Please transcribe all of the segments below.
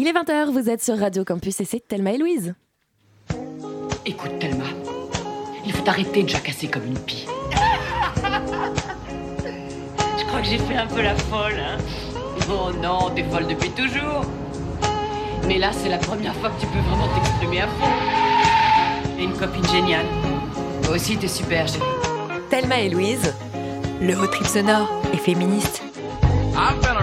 Il est 20h, vous êtes sur Radio Campus et c'est Thelma et Louise. Écoute, Thelma, il faut arrêter de jacasser comme une pie. Je crois que j'ai fait un peu la folle, hein. Oh non, t'es folle depuis toujours. Mais là, c'est la première fois que tu peux vraiment t'exprimer à fond. Et une copine géniale. Toi aussi, t'es super, chérie. Thelma et Louise, le haut trip sonore et féministe. I've been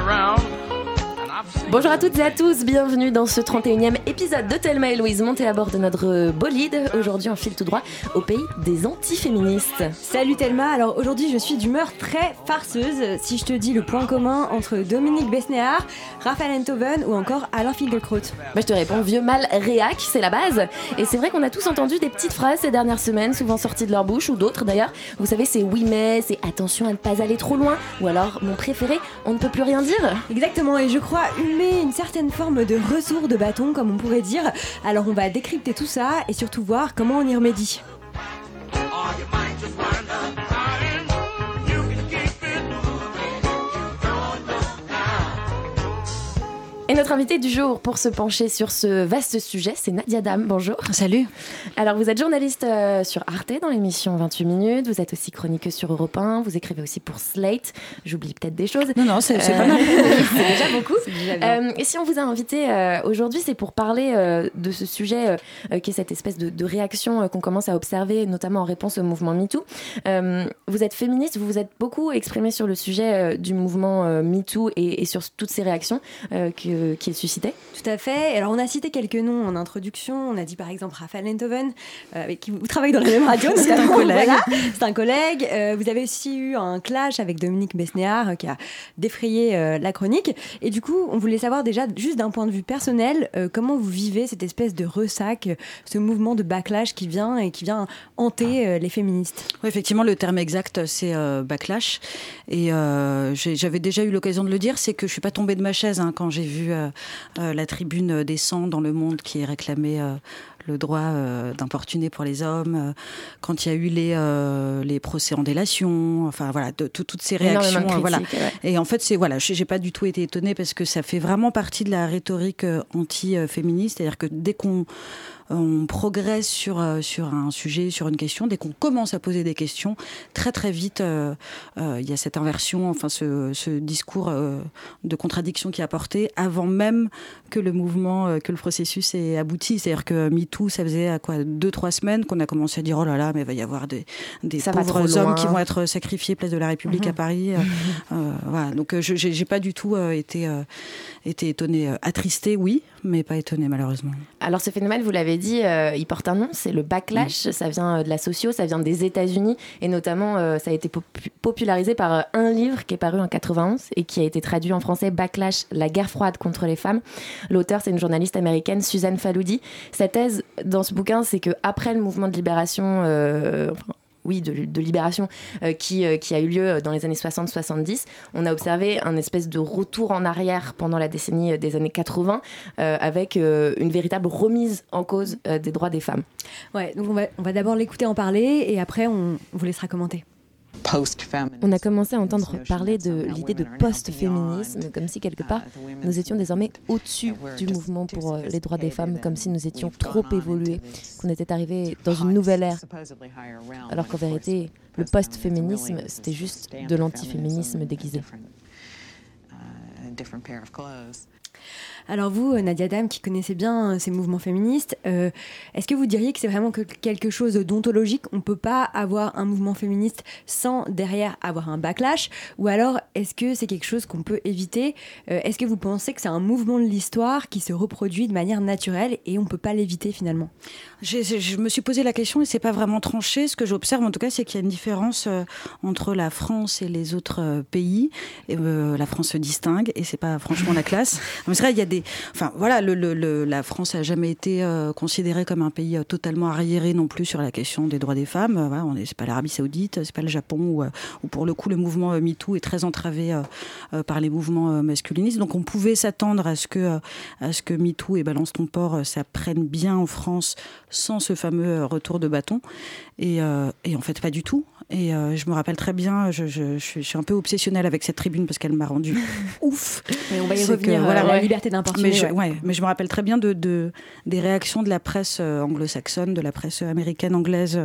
Bonjour à toutes et à tous, bienvenue dans ce 31e épisode de Thelma et Louise, montée à bord de notre bolide. Aujourd'hui, on file tout droit au pays des antiféministes. Salut Thelma, alors aujourd'hui je suis d'humeur très farceuse. Si je te dis le point commun entre Dominique Besnéard, Raphaël Enthoven ou encore Alain Finkielkraut. Moi, je te réponds vieux mal réac, c'est la base. Et c'est vrai qu'on a tous entendu des petites phrases ces dernières semaines, souvent sorties de leur bouche ou d'autres d'ailleurs. Vous savez, c'est oui mais, c'est attention à ne pas aller trop loin, ou alors mon préféré, on ne peut plus rien dire. Exactement, et je crois une certaine forme de retour de bâton, comme on pourrait dire. Alors on va décrypter tout ça et surtout voir comment on y remédie. Notre invité du jour pour se pencher sur ce vaste sujet, c'est Nadia Dam. Bonjour. Salut. Alors, vous êtes journaliste euh, sur Arte dans l'émission 28 minutes. Vous êtes aussi chroniqueuse sur Europe 1. Vous écrivez aussi pour Slate. J'oublie peut-être des choses. Non, non, c'est Euh, pas mal. c'est déjà beaucoup. Euh, et si on vous a invité aujourd'hui, c'est pour parler de ce sujet qui est cette espèce de, de réaction qu'on commence à observer, notamment en réponse au mouvement MeToo. Vous êtes féministe, vous vous êtes beaucoup exprimé sur le sujet du mouvement MeToo et, et sur toutes ces réactions que- qu'il suscitait. Tout à fait. Alors on a cité quelques noms en introduction. On a dit par exemple Raphaël Enthoven, euh, avec qui vous travaillez dans la même radio. C'est un collègue. Voilà, c'est un collègue. Euh, vous avez aussi eu un clash avec Dominique Besnéard euh, qui a défrayé euh, la chronique. Et du coup, on voulait savoir déjà, juste d'un point de vue personnel, euh, comment vous vivez cette espèce de ressac, euh, ce mouvement de backlash qui vient et qui vient hanter euh, les féministes. Oui, effectivement, le terme exact, c'est euh, backlash. Et euh, j'avais déjà eu l'occasion de le dire, c'est que je suis pas tombée de ma chaise hein, quand j'ai vu euh, euh, la tribune des 100 dans Le Monde qui réclamait euh, le droit euh, d'importuner pour les hommes, euh, quand il y a eu les, euh, les procès en délation, enfin voilà, de- tout- toutes ces réactions. Euh, voilà. ouais. Et en fait, c'est voilà, j'ai pas du tout été étonnée parce que ça fait vraiment partie de la rhétorique euh, anti-féministe, c'est-à-dire que dès qu'on on progresse sur euh, sur un sujet, sur une question, dès qu'on commence à poser des questions, très très vite, euh, euh, il y a cette inversion, enfin ce, ce discours de contradiction qui est apporté avant même que le mouvement, que le processus ait abouti. C'est-à-dire que MeToo, ça faisait à quoi deux trois semaines qu'on a commencé à dire oh là là, mais il va y avoir des, des pauvres hommes qui vont être sacrifiés place de la République à Paris. Euh, euh, voilà. Donc je j'ai j'ai pas du tout euh, été euh, été étonnée, attristée, oui, mais pas étonnée malheureusement. Alors ce phénomène, vous l'avez dit, euh, il porte un nom, c'est le backlash. Ça vient euh, de la socio, ça vient des États-Unis et notamment euh, ça a été popu- popularisé par un livre qui est paru en 91 et qui a été traduit en français Backlash, la guerre froide contre les femmes. L'auteur, c'est une journaliste américaine, Suzanne Faloudi. Sa thèse dans ce bouquin, c'est que après le mouvement de libération, enfin, oui, de, libération euh, qui, euh, qui a eu lieu dans les années 60-70, on a observé un espèce de retour en arrière pendant la décennie des années 80 euh, avec euh, une véritable remise en cause euh, des droits des femmes. Ouais, donc on va, on va d'abord l'écouter en parler et après on vous laissera commenter. On a commencé à entendre parler de l'idée de post-féminisme, comme si quelque part nous étions désormais au-dessus du mouvement pour euh, les droits des femmes, comme si nous étions trop évolués, qu'on était arrivé dans une nouvelle ère. Alors qu'en vérité, le post-féminisme, c'était juste de l'antiféminisme déguisé. Alors vous, euh, Nadia Dam, qui connaissez bien euh, ces mouvements féministes, euh, est-ce que vous diriez que c'est vraiment que quelque chose d'ontologique? On ne peut pas avoir un mouvement féministe sans derrière avoir un backlash? Ou alors est-ce que c'est quelque chose qu'on peut éviter? Est-ce que vous pensez que c'est un mouvement de l'histoire qui se reproduit de manière naturelle et on ne peut pas l'éviter finalement? Je me suis posé la question et c'est pas vraiment tranché. Ce que j'observe en tout cas, c'est qu'il y a une différence entre la France et les autres pays. La France se distingue et c'est pas franchement la classe. Mais c'est il y a enfin voilà, la France a jamais été euh, considérée comme un pays euh, totalement arriéré non plus sur la question des droits des femmes. Euh, voilà, on pas l'Arabie Saoudite, c'est pas le Japon où, pour le coup le mouvement MeToo est très entravé par les mouvements masculinistes. Donc on pouvait s'attendre à ce que à MeToo et Balance ton port, ça prenne bien en France sans ce fameux retour de bâton. Et en fait, pas du tout. Et euh, je me rappelle très bien, je, je, je, suis un peu obsessionnelle avec cette tribune parce qu'elle m'a rendu ouf. Et on va y revenir, que, euh, voilà, la ouais. liberté d'importuner. Mais je, ouais. ouais, mais je me rappelle très bien de, de- des réactions de la presse euh, anglo-saxonne, de la presse américaine, anglaise,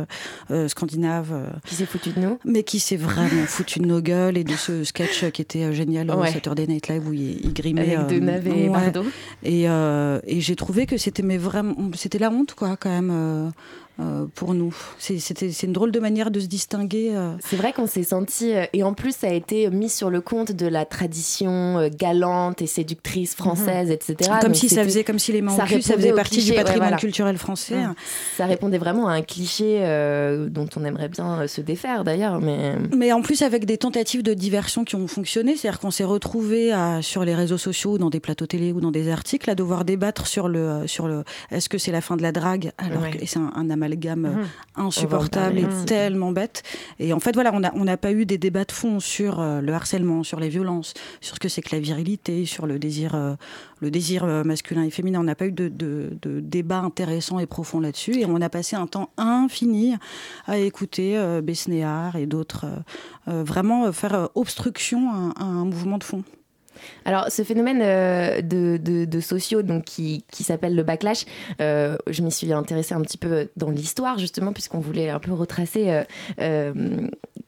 euh, scandinave, euh, Qui s'est foutu de nous mais qui s'est vraiment foutu de nos gueules et de ce sketch qui était génial au. Saturday Night Live où il, il grimait. avec Deneuve et. Bardot. Et, et j'ai trouvé que c'était mais vraiment c'était la honte quoi quand même euh, pour nous. C'est- une drôle de manière de se distinguer. euh. C'est vrai qu'on s'est senti, euh, et en plus ça a été mis sur le compte de la tradition galante et séductrice française, etc. comme Donc si ça faisait comme si les mains ça cul, ça faisait partie cliché, du ouais, patrimoine voilà. culturel français. Mm. Ça répondait vraiment à un cliché euh, dont on aimerait bien se défaire d'ailleurs, mais Mais en plus avec des tentatives de diversion qui ont fonctionné, c'est-à-dire qu'on s'est retrouvé sur les réseaux sociaux, dans des plateaux télé ou dans des articles, à devoir débattre sur le sur le est-ce que c'est la fin de la drague alors Ouais. que c'est un, un amalgame euh, Mhm. insupportable et aussi. tellement bête. Et en fait voilà, on n'a on pas eu des débats de fond sur euh, le harcèlement, sur les violences, sur ce que c'est que la virilité, sur le désir euh, le désir euh, masculin et féminin. On n'a pas eu de, de, de débat intéressant et profond là-dessus. Et on a passé un temps infini à écouter euh, Besnéard et d'autres euh, euh, vraiment euh, faire euh, obstruction à, à un mouvement de fond. Alors, ce phénomène euh, de, de, sociaux donc, qui, qui s'appelle le backlash, euh, je m'y suis intéressée un petit peu dans l'histoire, justement, puisqu'on voulait un peu retracer euh,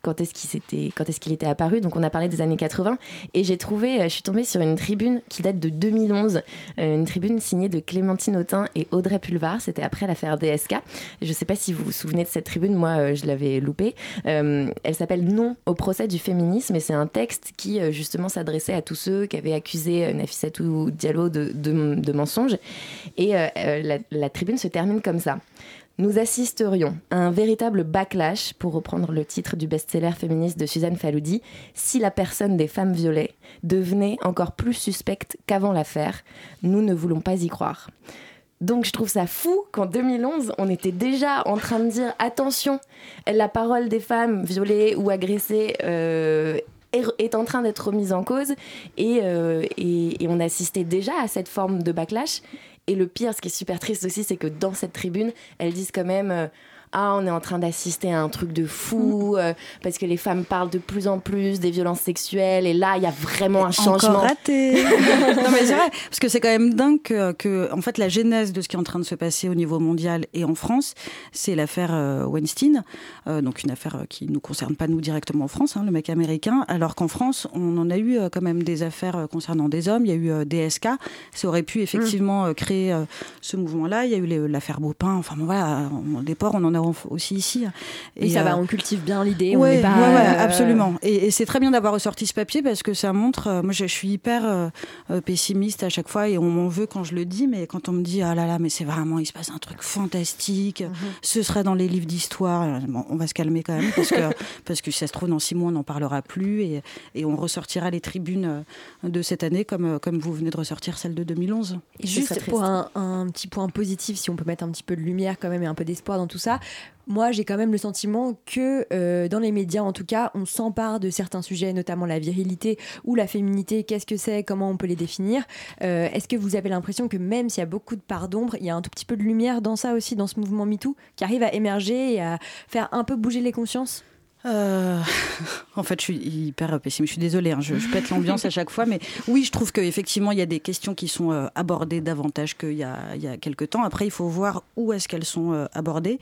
quand est-ce qu'il quand est-ce était apparu. Donc, on a parlé des années 80. Et j'ai trouvé, je suis tombée sur une tribune qui date de 2011, euh, une tribune signée de Clémentine Autain et Audrey Pulvar. C'était après l'affaire DSK. Je ne sais pas si vous vous souvenez de cette tribune, moi, je l'avais loupée. Elle s'appelle Non au procès du féminisme et c'est un texte qui, justement, s'adressait à tous ceux qui avaient accusé euh, Nafissatou Diallo de, mensonges. Et euh, euh, la, tribune se termine comme ça. Nous assisterions à un véritable backlash, pour reprendre le titre du best-seller féministe de Suzanne Faloudi, si la personne des femmes violées devenait encore plus suspecte qu'avant l'affaire. Nous ne voulons pas y croire. Donc je trouve ça fou qu'en 2011, on était déjà en train de dire attention, la parole des femmes violées ou agressées euh, est, est en train d'être remise en cause et, euh, et, et on assistait déjà à cette forme de backlash. Et le pire, ce qui est super triste aussi, c'est que dans cette tribune, elles disent quand même euh, ah, on est en train d'assister à un truc de fou, euh, parce que les femmes parlent de plus en plus des violences sexuelles, et là, il y a vraiment un changement. Encore raté. non mais c'est vrai, parce que c'est quand même dingue que, que, en fait, la genèse de ce qui est en train de se passer au niveau mondial et en France, c'est l'affaire euh, Weinstein, euh, donc une affaire qui nous concerne pas nous directement en France, hein, le mec américain, alors qu'en France, on en a eu quand même des affaires concernant des hommes. Il y a eu DSK, ça aurait pu effectivement créer ce mouvement-là. Il y a eu l'affaire Beaupin. Enfin bon, voilà, on- des ports, on en a aussi ici. Et ça euh, va, on cultive bien l'idée. on Ouais, ouais, euh, absolument. Et, et c'est très bien d'avoir ressorti ce papier parce que ça montre. euh, moi, je, je suis hyper euh, euh, pessimiste à chaque fois et on m'en veut quand je le dis. Mais quand on me dit ah là là, mais c'est vraiment, il se passe un truc fantastique. Mhm. Ce sera dans les livres d'histoire. euh, bon, on va se calmer quand même parce que parce que si ça se trouve dans six mois, on n'en parlera plus et, et on ressortira les tribunes euh, de cette année comme euh, comme vous venez de ressortir celle de 2011. Et Ce serait Juste pour un, un petit point positif, si on peut mettre un petit peu de lumière quand même et un peu d'espoir dans tout ça, moi j'ai quand même le sentiment que euh, dans les médias en tout cas, on s'empare de certains sujets, notamment la virilité ou la féminité, qu'est-ce que c'est, comment on peut les définir? Euh, Est-ce que vous avez l'impression que même s'il y a beaucoup de parts d'ombre, il y a un tout petit peu de lumière dans ça aussi, dans ce mouvement MeToo, qui arrive à émerger et à faire un peu bouger les consciences? Euh, en fait, je suis hyper pessimiste. Je suis désolée, hein, je, je pète l'ambiance à chaque fois, mais oui, je trouve qu'effectivement, il y a des questions qui sont euh, abordées davantage qu'il y a, il y a quelques temps. Après, il faut voir où est-ce qu'elles sont euh, abordées.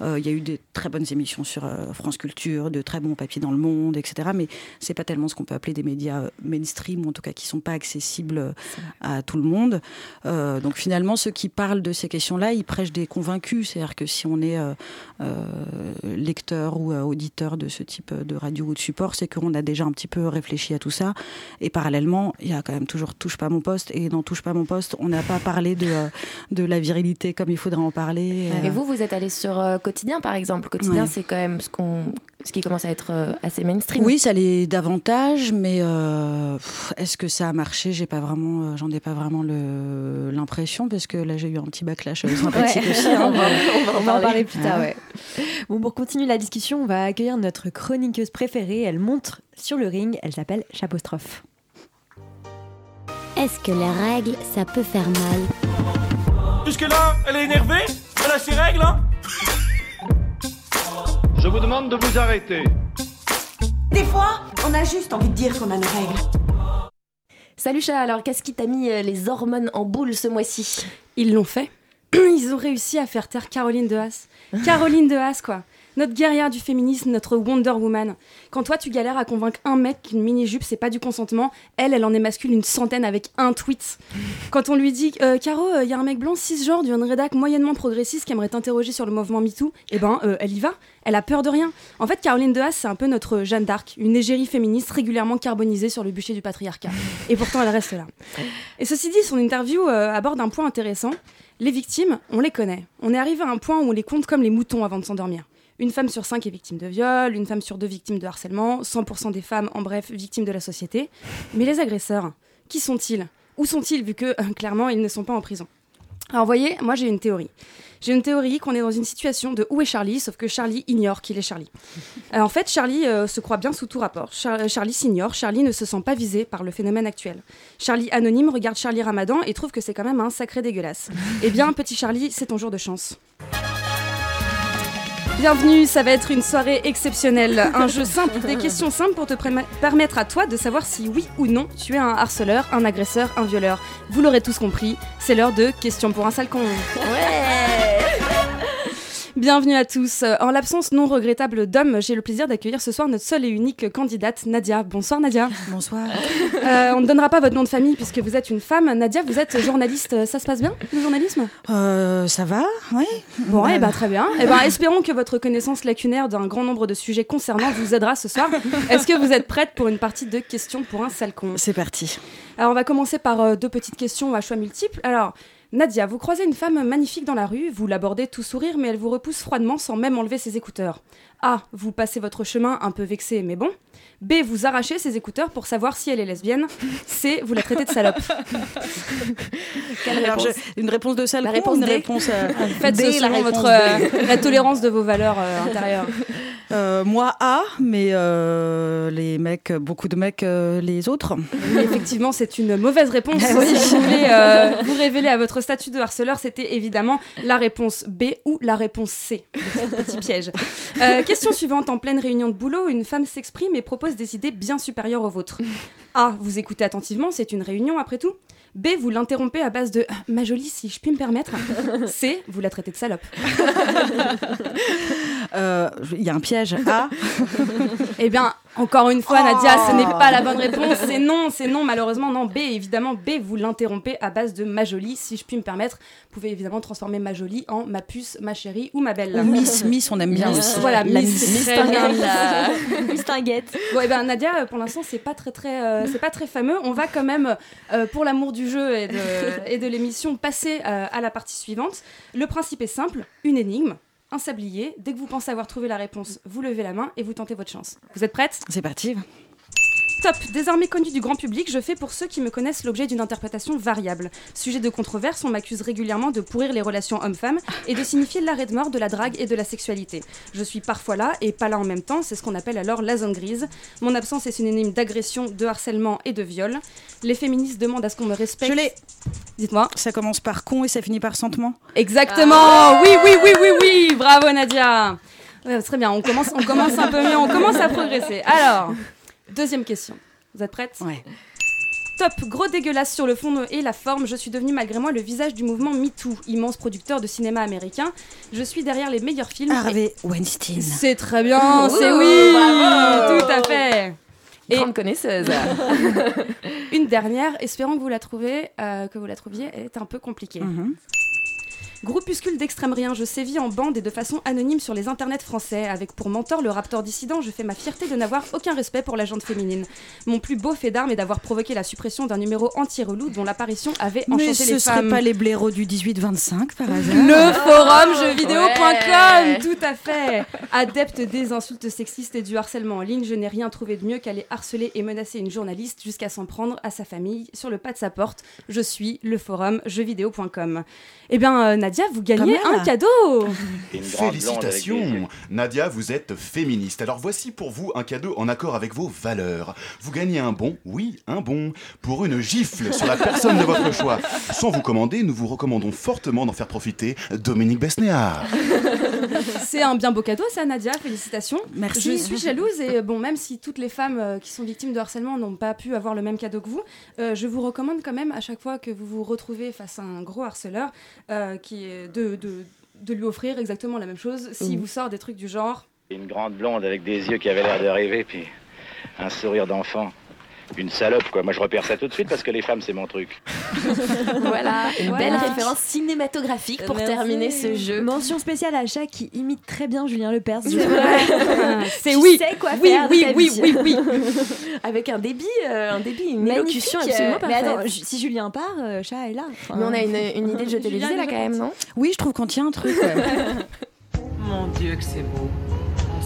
Il y a eu des très bonnes émissions sur France Culture, de très bons papiers dans le monde, etc. Mais c'est pas tellement ce qu'on peut appeler des médias mainstream, ou en tout cas qui sont pas accessibles à tout le monde. Donc finalement, ceux qui parlent de ces questions-là, ils prêchent des convaincus. C'est-à-dire que si on est lecteur ou auditeur de ce type de radio ou de support, c'est qu'on a déjà un petit peu réfléchi à tout ça. Et parallèlement, il y a quand même toujours Touche pas mon poste. Et dans Touche pas mon poste, on n'a pas parlé de, euh, de la virilité comme il faudrait en parler. Et Euh, vous, vous êtes allé sur euh, Quotidien, par exemple. Quotidien, Ouais. c'est quand même ce, qu'on, ce qui commence à être euh, assez mainstream. Oui, ça l'est davantage, mais euh, est-ce que ça a marché? J'ai pas vraiment, euh, j'en ai pas vraiment le- l'impression parce que là j'ai eu un petit backlash euh, sympathique Ouais. aussi. hein, on, va, mais- on va en On va en parler. plus tard, Ah. ouais. Bon, pour continuer la discussion, on va accueillir notre chroniqueuse préférée. Elle montre sur le ring. Elle s'appelle Chapostrophe. Est-ce que les règles, ça peut faire mal? Jusque-là, elle est énervée? Elle a ses règles, hein? Je vous demande de vous arrêter. Des fois, on a juste envie de dire qu'on a nos règles. Salut chat, alors qu'est-ce qui t'a mis euh, les hormones en boule ce mois-ci? Ils l'ont fait. Ils ont réussi à faire taire Caroline de Haas. Caroline de Haas, quoi. Notre guerrière du féminisme, notre Wonder Woman. Quand toi, tu galères à convaincre un mec qu'une mini-jupe, c'est pas du consentement, elle, elle en émascule une centaine avec un tweet. Quand on lui dit euh, Caro, il y a un mec blanc cisgenre d'une rédac moyennement progressiste qui aimerait t'interroger sur le mouvement MeToo, eh ben, euh, elle y va. Elle a peur de rien. En fait, Caroline de Haas, c'est un peu notre Jeanne d'Arc, une égérie féministe régulièrement carbonisée sur le bûcher du patriarcat. Et pourtant, elle reste là. Et ceci dit, son interview euh, aborde un point intéressant. Les victimes, on les connaît. On est arrivé à un point où on les compte comme les moutons avant de s'endormir. Une femme sur cinq est victime de viol, une femme sur deux victime de harcèlement, 100% des femmes, en bref, victimes de la société. Mais les agresseurs, qui sont-ils? Où sont-ils vu que, euh, clairement, ils ne sont pas en prison? Alors, vous voyez, moi j'ai une théorie. J'ai une théorie qu'on est dans une situation de où est Charlie, sauf que Charlie ignore qu'il est Charlie. Euh, en fait, Charlie euh, se croit bien sous tout rapport. Char- Charlie s'ignore, Charlie ne se sent pas visé par le phénomène actuel. Charlie anonyme regarde Charlie Ramadan et trouve que c'est quand même un sacré dégueulasse. Eh bien, petit Charlie, c'est ton jour de chance. Bienvenue, ça va être une soirée exceptionnelle. Un jeu simple, des questions simples pour te permettre à toi de savoir si oui ou non tu es un harceleur, un agresseur, un violeur. Vous l'aurez tous compris, c'est l'heure de questions pour un sale con. Bienvenue à tous. Euh, En l'absence non regrettable d'hommes, j'ai le plaisir d'accueillir ce soir notre seule et unique candidate, Nadia. Bonsoir Nadia. Bonsoir. Euh, on ne donnera pas votre nom de famille puisque vous êtes une femme. Nadia, vous êtes journaliste. Ça se passe bien, le journalisme? Euh, ça va, oui. Bon, eh ben, très bien. Eh ben, espérons que votre connaissance lacunaire d'un grand nombre de sujets concernants vous aidera ce soir. Est-ce que vous êtes prête pour une partie de questions pour un sale con C'est parti. Alors, on va commencer par euh, deux petites questions à choix multiples. Alors, Nadia, vous croisez une femme magnifique dans la rue, vous l'abordez tout sourire, mais elle vous repousse froidement sans même enlever ses écouteurs. A. Vous passez votre chemin un peu vexé, mais bon. B. Vous arrachez ses écouteurs pour savoir si elle est lesbienne. C. Vous la traitez de salope. Quelle Alors, réponse je- une réponse de sale La réponse ou une D. réponse euh, Faites D, la selon réponse votre, D. euh, la tolérance de vos valeurs euh, intérieures. Euh, Moi A, mais euh, les mecs, beaucoup de mecs, euh, les autres. Oui, effectivement, c'est une mauvaise réponse. Ah oui. Si vous voulez vous révéler à votre statut de harceleur, c'était évidemment la réponse B ou la réponse C. Petit piège. Euh, question suivante. En pleine réunion de boulot, une femme s'exprime et propose des idées bien supérieures aux vôtres. A. Vous écoutez attentivement, c'est une réunion après tout. B. Vous l'interrompez à base de Ah, Ma jolie, si je puis me permettre. C. Vous la traitez de salope. Euh, Il y a un piège A. Eh bien, encore une fois, Nadia, ce n'est pas la bonne réponse. C'est non, c'est non, malheureusement, non. B, évidemment, B, vous l'interrompez à base de ma jolie, si je puis me permettre. Vous pouvez évidemment transformer ma jolie en ma puce, ma chérie ou ma belle. Ou Miss, Miss, on aime bien Miss. aussi. Voilà, La Miss, Miss. très bien. Mistinguette. Bon, eh ben, Nadia, euh, pour l'instant, c'est pas très, très, euh, c'est pas très fameux. On va quand même, euh, pour l'amour du jeu et de, et de l'émission, passer euh, à la partie suivante. Le principe est simple une énigme. Un sablier. Dès que vous pensez avoir trouvé la réponse, vous levez la main et vous tentez votre chance. Vous êtes prête C'est parti. Top Désormais connu du grand public, je fais pour ceux qui me connaissent l'objet d'une interprétation variable. Sujet de controverse, on m'accuse régulièrement de pourrir les relations hommes-femmes et de signifier l'arrêt de mort de la drague et de la sexualité. Je suis parfois là et pas là en même temps, c'est ce qu'on appelle alors la zone grise. Mon absence est synonyme d'agression, de harcèlement et de viol. Les féministes demandent à ce qu'on me respecte. Je l'ai. Dites-moi. Ça commence par con et ça finit par sentement. Exactement Oui, oui, oui, oui, oui Bravo Nadia Ouais, Très bien, on commence, on commence un peu mieux, on commence à progresser. Alors, deuxième question. Vous êtes prête Ouais. Top, gros dégueulasse sur le fond et la forme, je suis devenue malgré moi le visage du mouvement MeToo, immense producteur de cinéma américain. Je suis derrière les meilleurs films. et- Harvey Weinstein. C'est très bien, c'est oui bravo. Tout à fait Et- Grande connaisseuse. Une dernière, espérant que vous la trouvez, euh, que vous la trouviez, elle est un peu compliquée. Mhm. Groupuscule d'extrême rien, je sévis en bande et de façon anonyme sur les internets français. Avec pour mentor le raptor dissident, je fais ma fierté de n'avoir aucun respect pour la gente féminine. Mon plus beau fait d'armes est d'avoir provoqué la suppression d'un numéro anti-relou dont l'apparition avait enchanté Mais ce les serait femmes. pas les blaireaux du 18-25 par hasard Le forum jeuxvideo.com, Ouais. tout à fait. Adepte des insultes sexistes et du harcèlement en ligne, je n'ai rien trouvé de mieux qu'aller harceler et menacer une journaliste jusqu'à s'en prendre à sa famille sur le pas de sa porte. Je suis le forum jeuxvideo.com. Eh bien, euh, Nadia, Nadia, vous gagnez un cadeau Félicitations Nadia, vous êtes féministe. Alors voici pour vous un cadeau en accord avec vos valeurs. Vous gagnez un bon, oui, un bon, pour une gifle sur la personne de votre choix. Sans vous commander, nous vous recommandons fortement d'en faire profiter Dominique Besnéard. C'est un bien beau cadeau, ça, Nadia. Félicitations. Merci. Je suis jalouse et bon, même si toutes les femmes euh, qui sont victimes de harcèlement n'ont pas pu avoir le même cadeau que vous, euh, je vous recommande quand même à chaque fois que vous vous retrouvez face à un gros harceleur, euh, qui est de, de, de lui offrir exactement la même chose. S'il vous sort des trucs du genre. Une grande blonde avec des yeux qui avaient l'air de rêver, puis un sourire d'enfant. Une salope, quoi. Moi, je repère ça tout de suite parce que les femmes, c'est mon truc. Voilà, une Voilà. belle référence cinématographique pour Merci. terminer ce jeu. Mention spéciale à chat qui imite très bien Julien Lepers. Je- C'est Tu oui. sais quoi Oui, faire oui, oui, oui, oui. Avec un débit, euh, un débit, une élocution absolument mais parfaite. attends, ju- si Julien part, euh, chat est là. Enfin, Mais on a une, une idée de jeu télévisé là quand même, non? Oui, je trouve qu'on tient un truc. Mon Dieu, que c'est beau.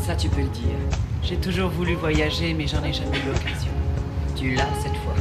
Ça, tu peux le dire. J'ai toujours voulu voyager, mais j'en ai jamais eu l'occasion. Tu l'as cette fois.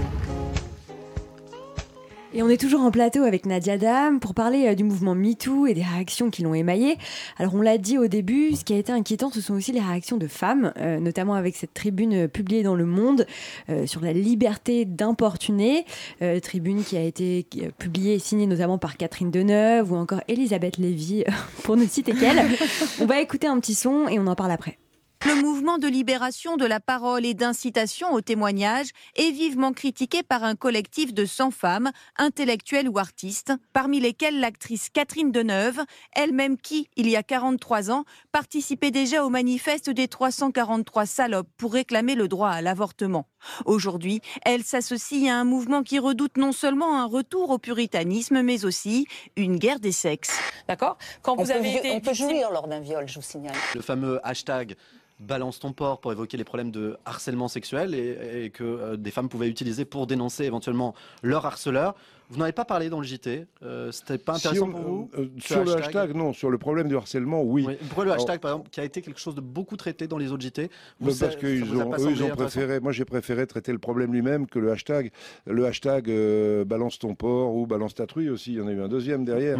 Et on est toujours en plateau avec Nadia Dam pour parler euh, du mouvement MeToo et des réactions qui l'ont émaillé. Alors on l'a dit au début, ce qui a été inquiétant, ce sont aussi les réactions de femmes, euh, notamment avec cette tribune euh, publiée dans Le Monde euh, sur la liberté d'importuner, euh, tribune qui a été publiée et signée notamment par Catherine Deneuve ou encore Elisabeth Lévy, pour ne citer qu'elle. on va écouter un petit son et on en parle après. Le mouvement de libération de la parole et d'incitation au témoignage est vivement critiqué par un collectif de 100 femmes, intellectuelles ou artistes, parmi lesquelles l'actrice Catherine Deneuve, elle-même qui, il y a 43 ans, participait déjà au manifeste des 343 salopes pour réclamer le droit à l'avortement. Aujourd'hui, elle s'associe à un mouvement qui redoute non seulement un retour au puritanisme, mais aussi une guerre des sexes. D'accord? Quand On vous peut avez été on peut jouir lors d'un viol, je vous signale. Le fameux hashtag balance ton porc pour évoquer les problèmes de harcèlement sexuel et, et que euh, des femmes pouvaient utiliser pour dénoncer éventuellement leur harceleur. Vous n'en avez pas parlé dans le JT. Euh, C'était pas Si intéressant on- pour vous euh, Sur le hashtag, non. Sur le problème du harcèlement, oui. Pourquoi le Alors, hashtag, par exemple, qui a été quelque chose de beaucoup traité dans les autres JT vous, bah, parce qu'ils ont, eux, ils préféré. Moi, j'ai préféré traiter le problème lui-même que le hashtag. Le hashtag euh, balance ton porc ou balance ta truie aussi. Il y en a eu un deuxième derrière.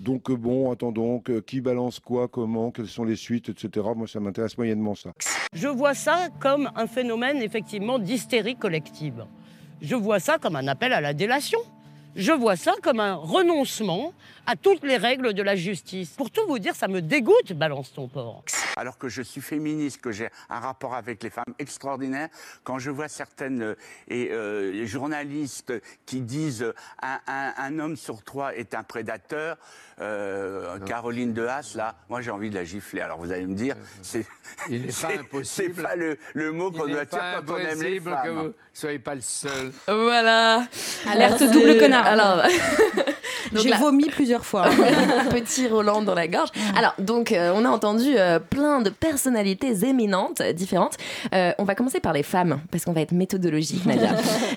Donc bon, attendons. qui balance quoi, comment, quelles sont les suites, etc. Moi, ça m'intéresse moyennement ça. Je vois ça comme un phénomène effectivement d'hystérie collective. Je vois ça comme un appel à la délation. Je vois ça comme un renoncement à toutes les règles de la justice. Pour tout vous dire, ça me dégoûte, balance ton porc. Alors que je suis féministe, que j'ai un rapport avec les femmes extraordinaire, quand je vois certaines euh, et, euh, journalistes qui disent euh, un, un- un homme sur trois est un prédateur, euh, Caroline de Haas, là, moi j'ai envie de la gifler. Alors vous allez me dire, c'est pas c'est- impossible. C'est pas le, le mot qu'on doit dire pas quand on aime les impossible femmes. que vous soyez pas le seul. Voilà. Alerte double connard. Alors, donc J'ai vomi plusieurs fois. Petit Roland dans la gorge. Alors, donc, euh, on a entendu euh, plein de personnalités éminentes, euh, différentes. Euh, on va commencer par les femmes, parce qu'on va être méthodologique, Nadia.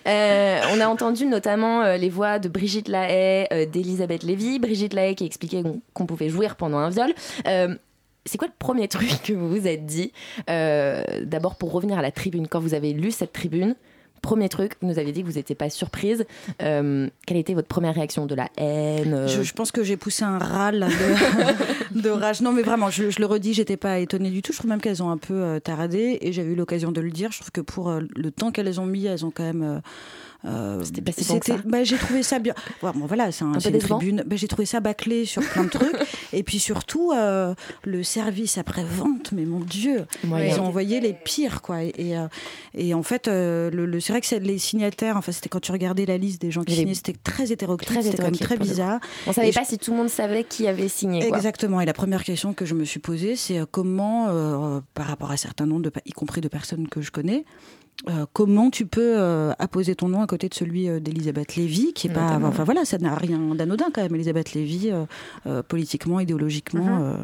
On a entendu notamment les voix de Brigitte Lahaye, d'Elisabeth Lévy. Brigitte Lahaye qui expliquait qu'on- pouvait jouir pendant un viol. C'est quoi le premier truc que vous vous êtes dit D'abord, pour revenir à la tribune, quand vous avez lu cette tribune, premier truc, vous nous avez dit que vous n'étiez pas surprise. Euh, quelle était votre première réaction De la haine euh, Je, pense que j'ai poussé un râle de, rage. Non, mais vraiment, je, le redis, j'étais pas étonnée du tout. Je trouve même qu'elles ont un peu euh, taradé et j'avais eu l'occasion de le dire. Je trouve que pour euh, le temps qu'elles ont mis, elles ont quand même. Euh, C'était pas si bon que ça. bah, j'ai trouvé ça bien. Ouais, bon, voilà, c'est un, Un une tribune. Bah, j'ai trouvé ça bâclé sur plein de trucs. Et puis surtout, euh, le service après-vente, mais mon Dieu, ils ont envoyé les pires, quoi. Et, et, euh, et en fait, le, le- c'est vrai que les signataires, enfin, c'était quand tu regardais la liste des gens qui signaient, c'était très hétéroclite, très c'était quand même hétéroclite, très bizarre. On savait pas je- si tout le monde savait qui avait signé. Quoi. Exactement. Et la première question que je me suis posée, c'est comment, euh, par rapport à certains noms, de, y compris de personnes que je connais, euh, comment tu peux euh, apposer ton nom à côté de celui euh, d'Elisabeth Lévy, qui est pas, enfin voilà, ça n'a rien d'anodin quand même. Elisabeth Lévy, politiquement, idéologiquement.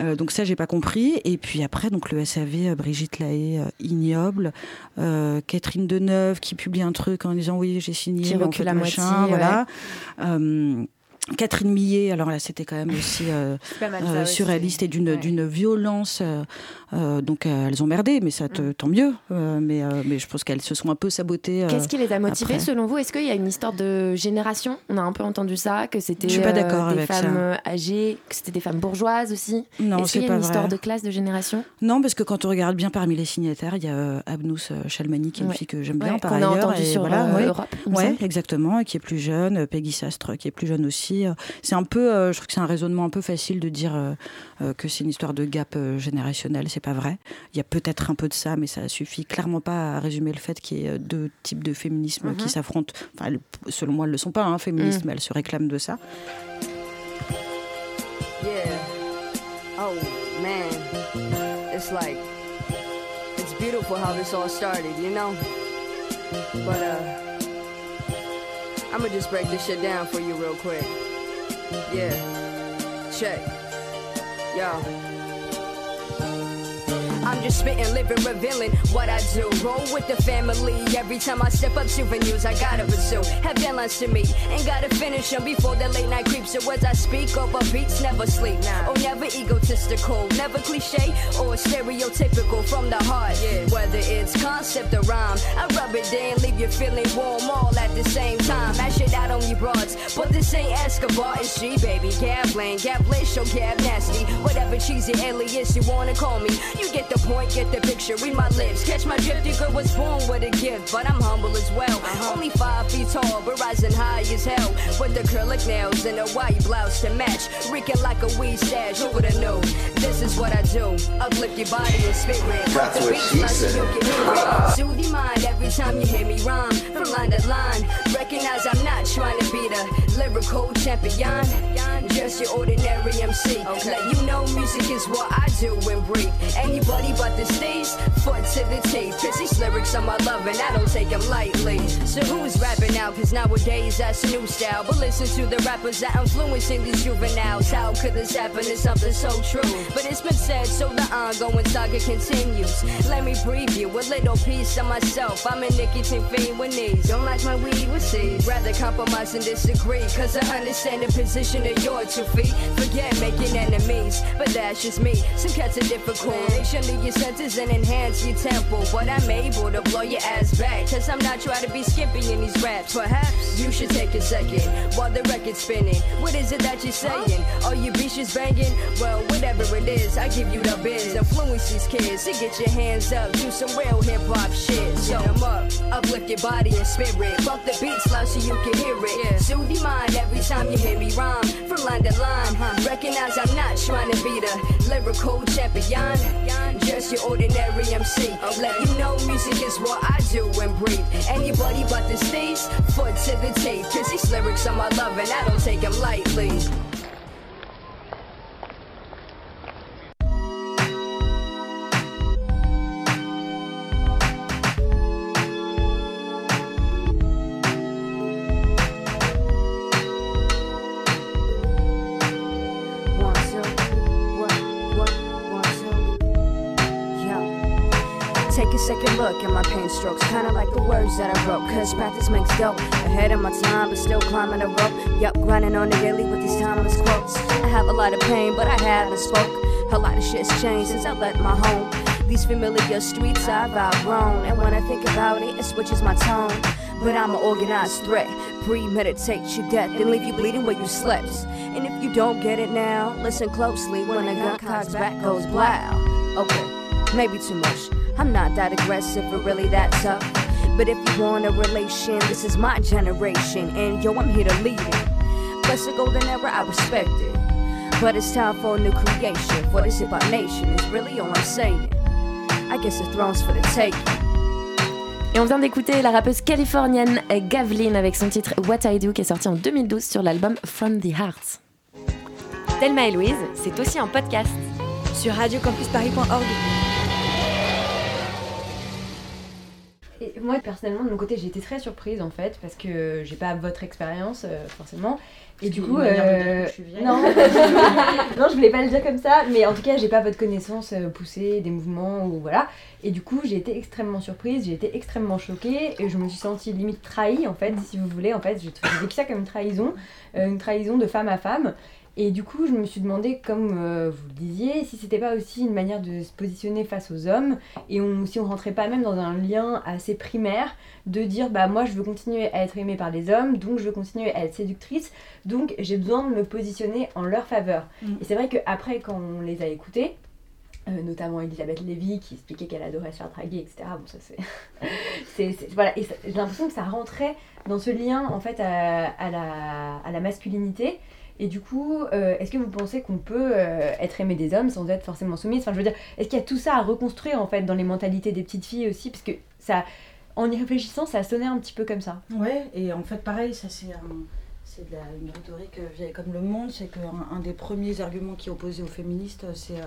Euh, donc ça, j'ai pas compris. Et puis après, donc le SAV, Brigitte Lahaye, ignoble. Catherine Deneuve qui publie un truc en disant oui, j'ai signé. Qui recule machin, moitié, Voilà. Catherine Millet, alors là c'était quand même aussi euh, pas mal, euh, aussi. surréaliste et d'une Ouais. d'une violence. euh, euh, donc euh, elles ont merdé, mais ça Mm. te- tant mieux. Euh, mais, euh, mais je pense qu'elles se sont un peu sabotées. euh, Qu'est-ce qui les a motivés après. selon vous? Est-ce qu'il y a une histoire de génération? On a un peu entendu ça, que c'était pas euh, des avec femmes âgées, que c'était des femmes bourgeoises aussi. Non, Est-ce c'est qu'il y a pas une histoire vrai. de classe, de génération? Non, parce que quand on regarde bien parmi les signataires, il y a Abnous Chalmani, qui est une Ouais. fille que j'aime Ouais, bien par a ailleurs. entendu et sur, voilà, euh, ouais. Europe, il me Ouais, semble. exactement, et qui est plus jeune. Peggy Sastre, qui est plus jeune aussi. Euh, C'est un peu, euh, je trouve que c'est un raisonnement un peu facile de dire euh, euh, que c'est une histoire de gap euh, générationnel. C'est pas vrai. Il y a peut-être un peu de ça, mais ça suffit clairement pas à résumer le fait qu'il y ait deux types de féminisme Mhm. qui s'affrontent. Enfin, elles- selon moi, elles le sont pas, hein, féministes, Mhm. mais elles se réclament de ça. Yeah. Oh man, it's like it's beautiful how this all started, you know? But uh, I'm gonna just break this shit down for you real quick. Yeah. Check. Yo. I'm just spitting, living, revealing what I do. Roll with the family every time I step up souvenirs. I gotta pursue. Have deadlines to meet. Ain't gotta finish them before the late night creeps. So as I speak over beats, never sleep. Oh, never egotistical, never cliche or stereotypical from the heart. Yeah. Whether it's concept or rhyme, I rub it in, leave you feeling warm all at the same time. Mash it out on you broads. But this ain't Escobar, it's G, baby. Gambling, gablish or gab nasty. Whatever cheesy alias you wanna call me. You get the point, get the picture, read my lips. Catch my drift, you girl was born with a gift, but I'm humble as well. Only five feet tall, but rising high as hell. With the acrylic nails and a white blouse to match. Reeking like a weed stash, who would've known? This is what I do. Uplift your body and spirit. That's what she said. you can hear it. Soothe your mind every time you hear me rhyme. From line to line, recognize I'm not trying to be the lyrical champion. Just your ordinary MC. Let you know music is what I do and breathe. Anybody but the stage, foot to the teeth. Cause these lyrics are my love and I don't take them lightly. So who's rapping now? Cause nowadays that's a new style. But listen to the rappers that influencing these juveniles. How could this happen? It's something so true. But it's been said, so the ongoing saga continues. Let me preview a little piece of myself. I'm a nicotine fiend with Don't like my weed with seeds. Rather compromise and disagree. Cause I understand the position of your two feet. Forget making enemies, but that's just me. Some cats are difficult. They shouldn't your senses and enhance your tempo. But I'm able to blow your ass back. Cause I'm not trying to be skimpy in these raps. Perhaps you should take a second while the record's spinning. What is it that you're saying? Are your bitches banging? Well, whatever it is, I give you the biz. Influence these kids to get your hands up. Do some real hip hop shit. So up, uplift your body and spirit. Bump the beats loud so you can hear it. Yeah. Soothe your mind every time you hear me rhyme. From line to line, recognize I'm not trying to be the lyrical champion. Just your ordinary MC. I let you know music is what I do and breathe. Anybody but the stage, foot to the teeth. Cause these lyrics are my love and I don't take them lightly. My pain strokes, kinda like the words that I wrote. Cause practice makes dope. Ahead of my time, but still climbing the rope. Yup, grinding on the daily with these timeless quotes. I have a lot of pain, but I haven't spoke. A lot of shit's changed since I left my home. These familiar streets I've outgrown. And when I think about it, it switches my tone. But I'm an organized threat. Premeditate your death, and leave you bleeding where you slept. And if you don't get it now, listen closely when the gun cocks back goes blow. Okay, maybe too much. I'm not that aggressive or really that tough. But if you want a relation, this is my generation. And yo, I'm here to lead it. Bless the golden era, I respect it. But it's time for a new creation. For this hip hop nation is really all I'm saying. I guess the throne's for the taking. Et on vient d'écouter la rappeuse californienne Gavlin avec son titre What I Do qui est sorti en 2012 sur l'album From the Heart. Thelma et Louise, c'est aussi un podcast. Sur radiocampusparis.org. moi, personnellement, de mon côté, j'ai été très surprise en fait, parce que j'ai pas votre expérience euh, forcément. Et du coup, euh, je suis non, non, je voulais pas le dire comme ça, mais en tout cas, j'ai pas votre connaissance euh, poussée des mouvements ou voilà. Et du coup, j'ai été extrêmement surprise, j'ai été extrêmement choquée et je me suis sentie limite trahie en fait, si vous voulez. En fait, j'ai vécu ça comme une trahison, une trahison de femme à femme. Et du coup, je me suis demandé, comme euh, vous le disiez, si c'était pas aussi une manière de se positionner face aux hommes et on, si on rentrait pas même dans un lien assez primaire de dire bah moi je veux continuer à être aimée par les hommes, donc je veux continuer à être séductrice, donc j'ai besoin de me positionner en leur faveur. Mm. Et c'est vrai qu'après, quand on les a écoutés, euh, notamment Elisabeth Lévy qui expliquait qu'elle adorait se faire draguer, etc. Bon, ça c'est. voilà, et j'ai l'impression que ça rentrait dans ce lien en fait à, à la, à la masculinité. Et du coup, euh, est-ce que vous pensez qu'on peut euh, être aimé des hommes sans être forcément soumise? Enfin, je veux dire, est-ce qu'il y a tout ça à reconstruire en fait dans les mentalités des petites filles aussi? Parce que ça, en y réfléchissant, ça sonnait un petit peu comme ça. Ouais, et en fait, pareil, ça c'est un- c'est de la, une rhétorique euh, vieille comme le monde, c'est qu'un un des premiers arguments qui est opposé aux féministes, euh, c'est euh,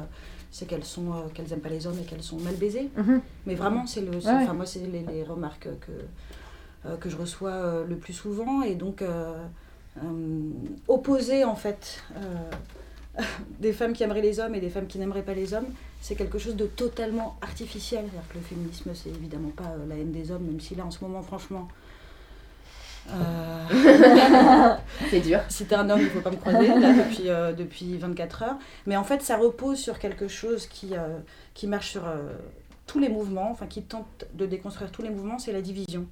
c'est qu'elles sont euh, qu'elles aiment pas les hommes et qu'elles sont mal baisées. Mhm. Mais vraiment, c'est le, Ouais, enfin moi c'est les, les remarques que euh, que je reçois euh, le plus souvent et donc euh, euh, opposer en fait euh, des femmes qui aimeraient les hommes et des femmes qui n'aimeraient pas les hommes, c'est quelque chose de totalement artificiel. C'est-à-dire que le féminisme, c'est évidemment pas euh, la haine des hommes, même si là en ce moment, franchement. euh, C'est dur. Si t'es un homme, il faut pas me croiser là, depuis, euh, depuis 24 heures. Mais en fait, ça repose sur quelque chose qui, euh, qui marche sur euh, tous les mouvements, enfin qui tente de déconstruire tous les mouvements, c'est la division.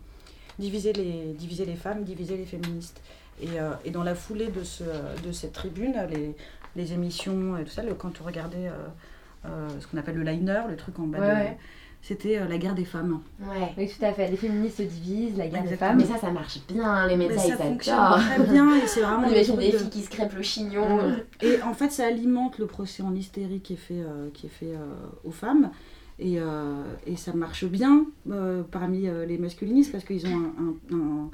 Diviser les, diviser les femmes, diviser les féministes. Et, euh, et dans la foulée de, ce, de cette tribune, les, les émissions et tout ça, le, quand on regardait euh, euh, ce qu'on appelle le liner, le truc en bas Ouais, de. ouais. C'était euh, la guerre des femmes. Ouais. Oui, tout à fait. Les féministes se divisent, la guerre des femmes. Mais ça, ça marche bien, les médias, ça ils fonctionne adorent. très bien et c'est vraiment On imagine des de- filles qui se crêpent le chignon. Et en fait, ça alimente le procès en hystérie qui est fait, euh, qui est fait euh, aux femmes. Et, euh, et ça marche bien euh, parmi euh, les masculinistes parce qu'ils ont un, un- un-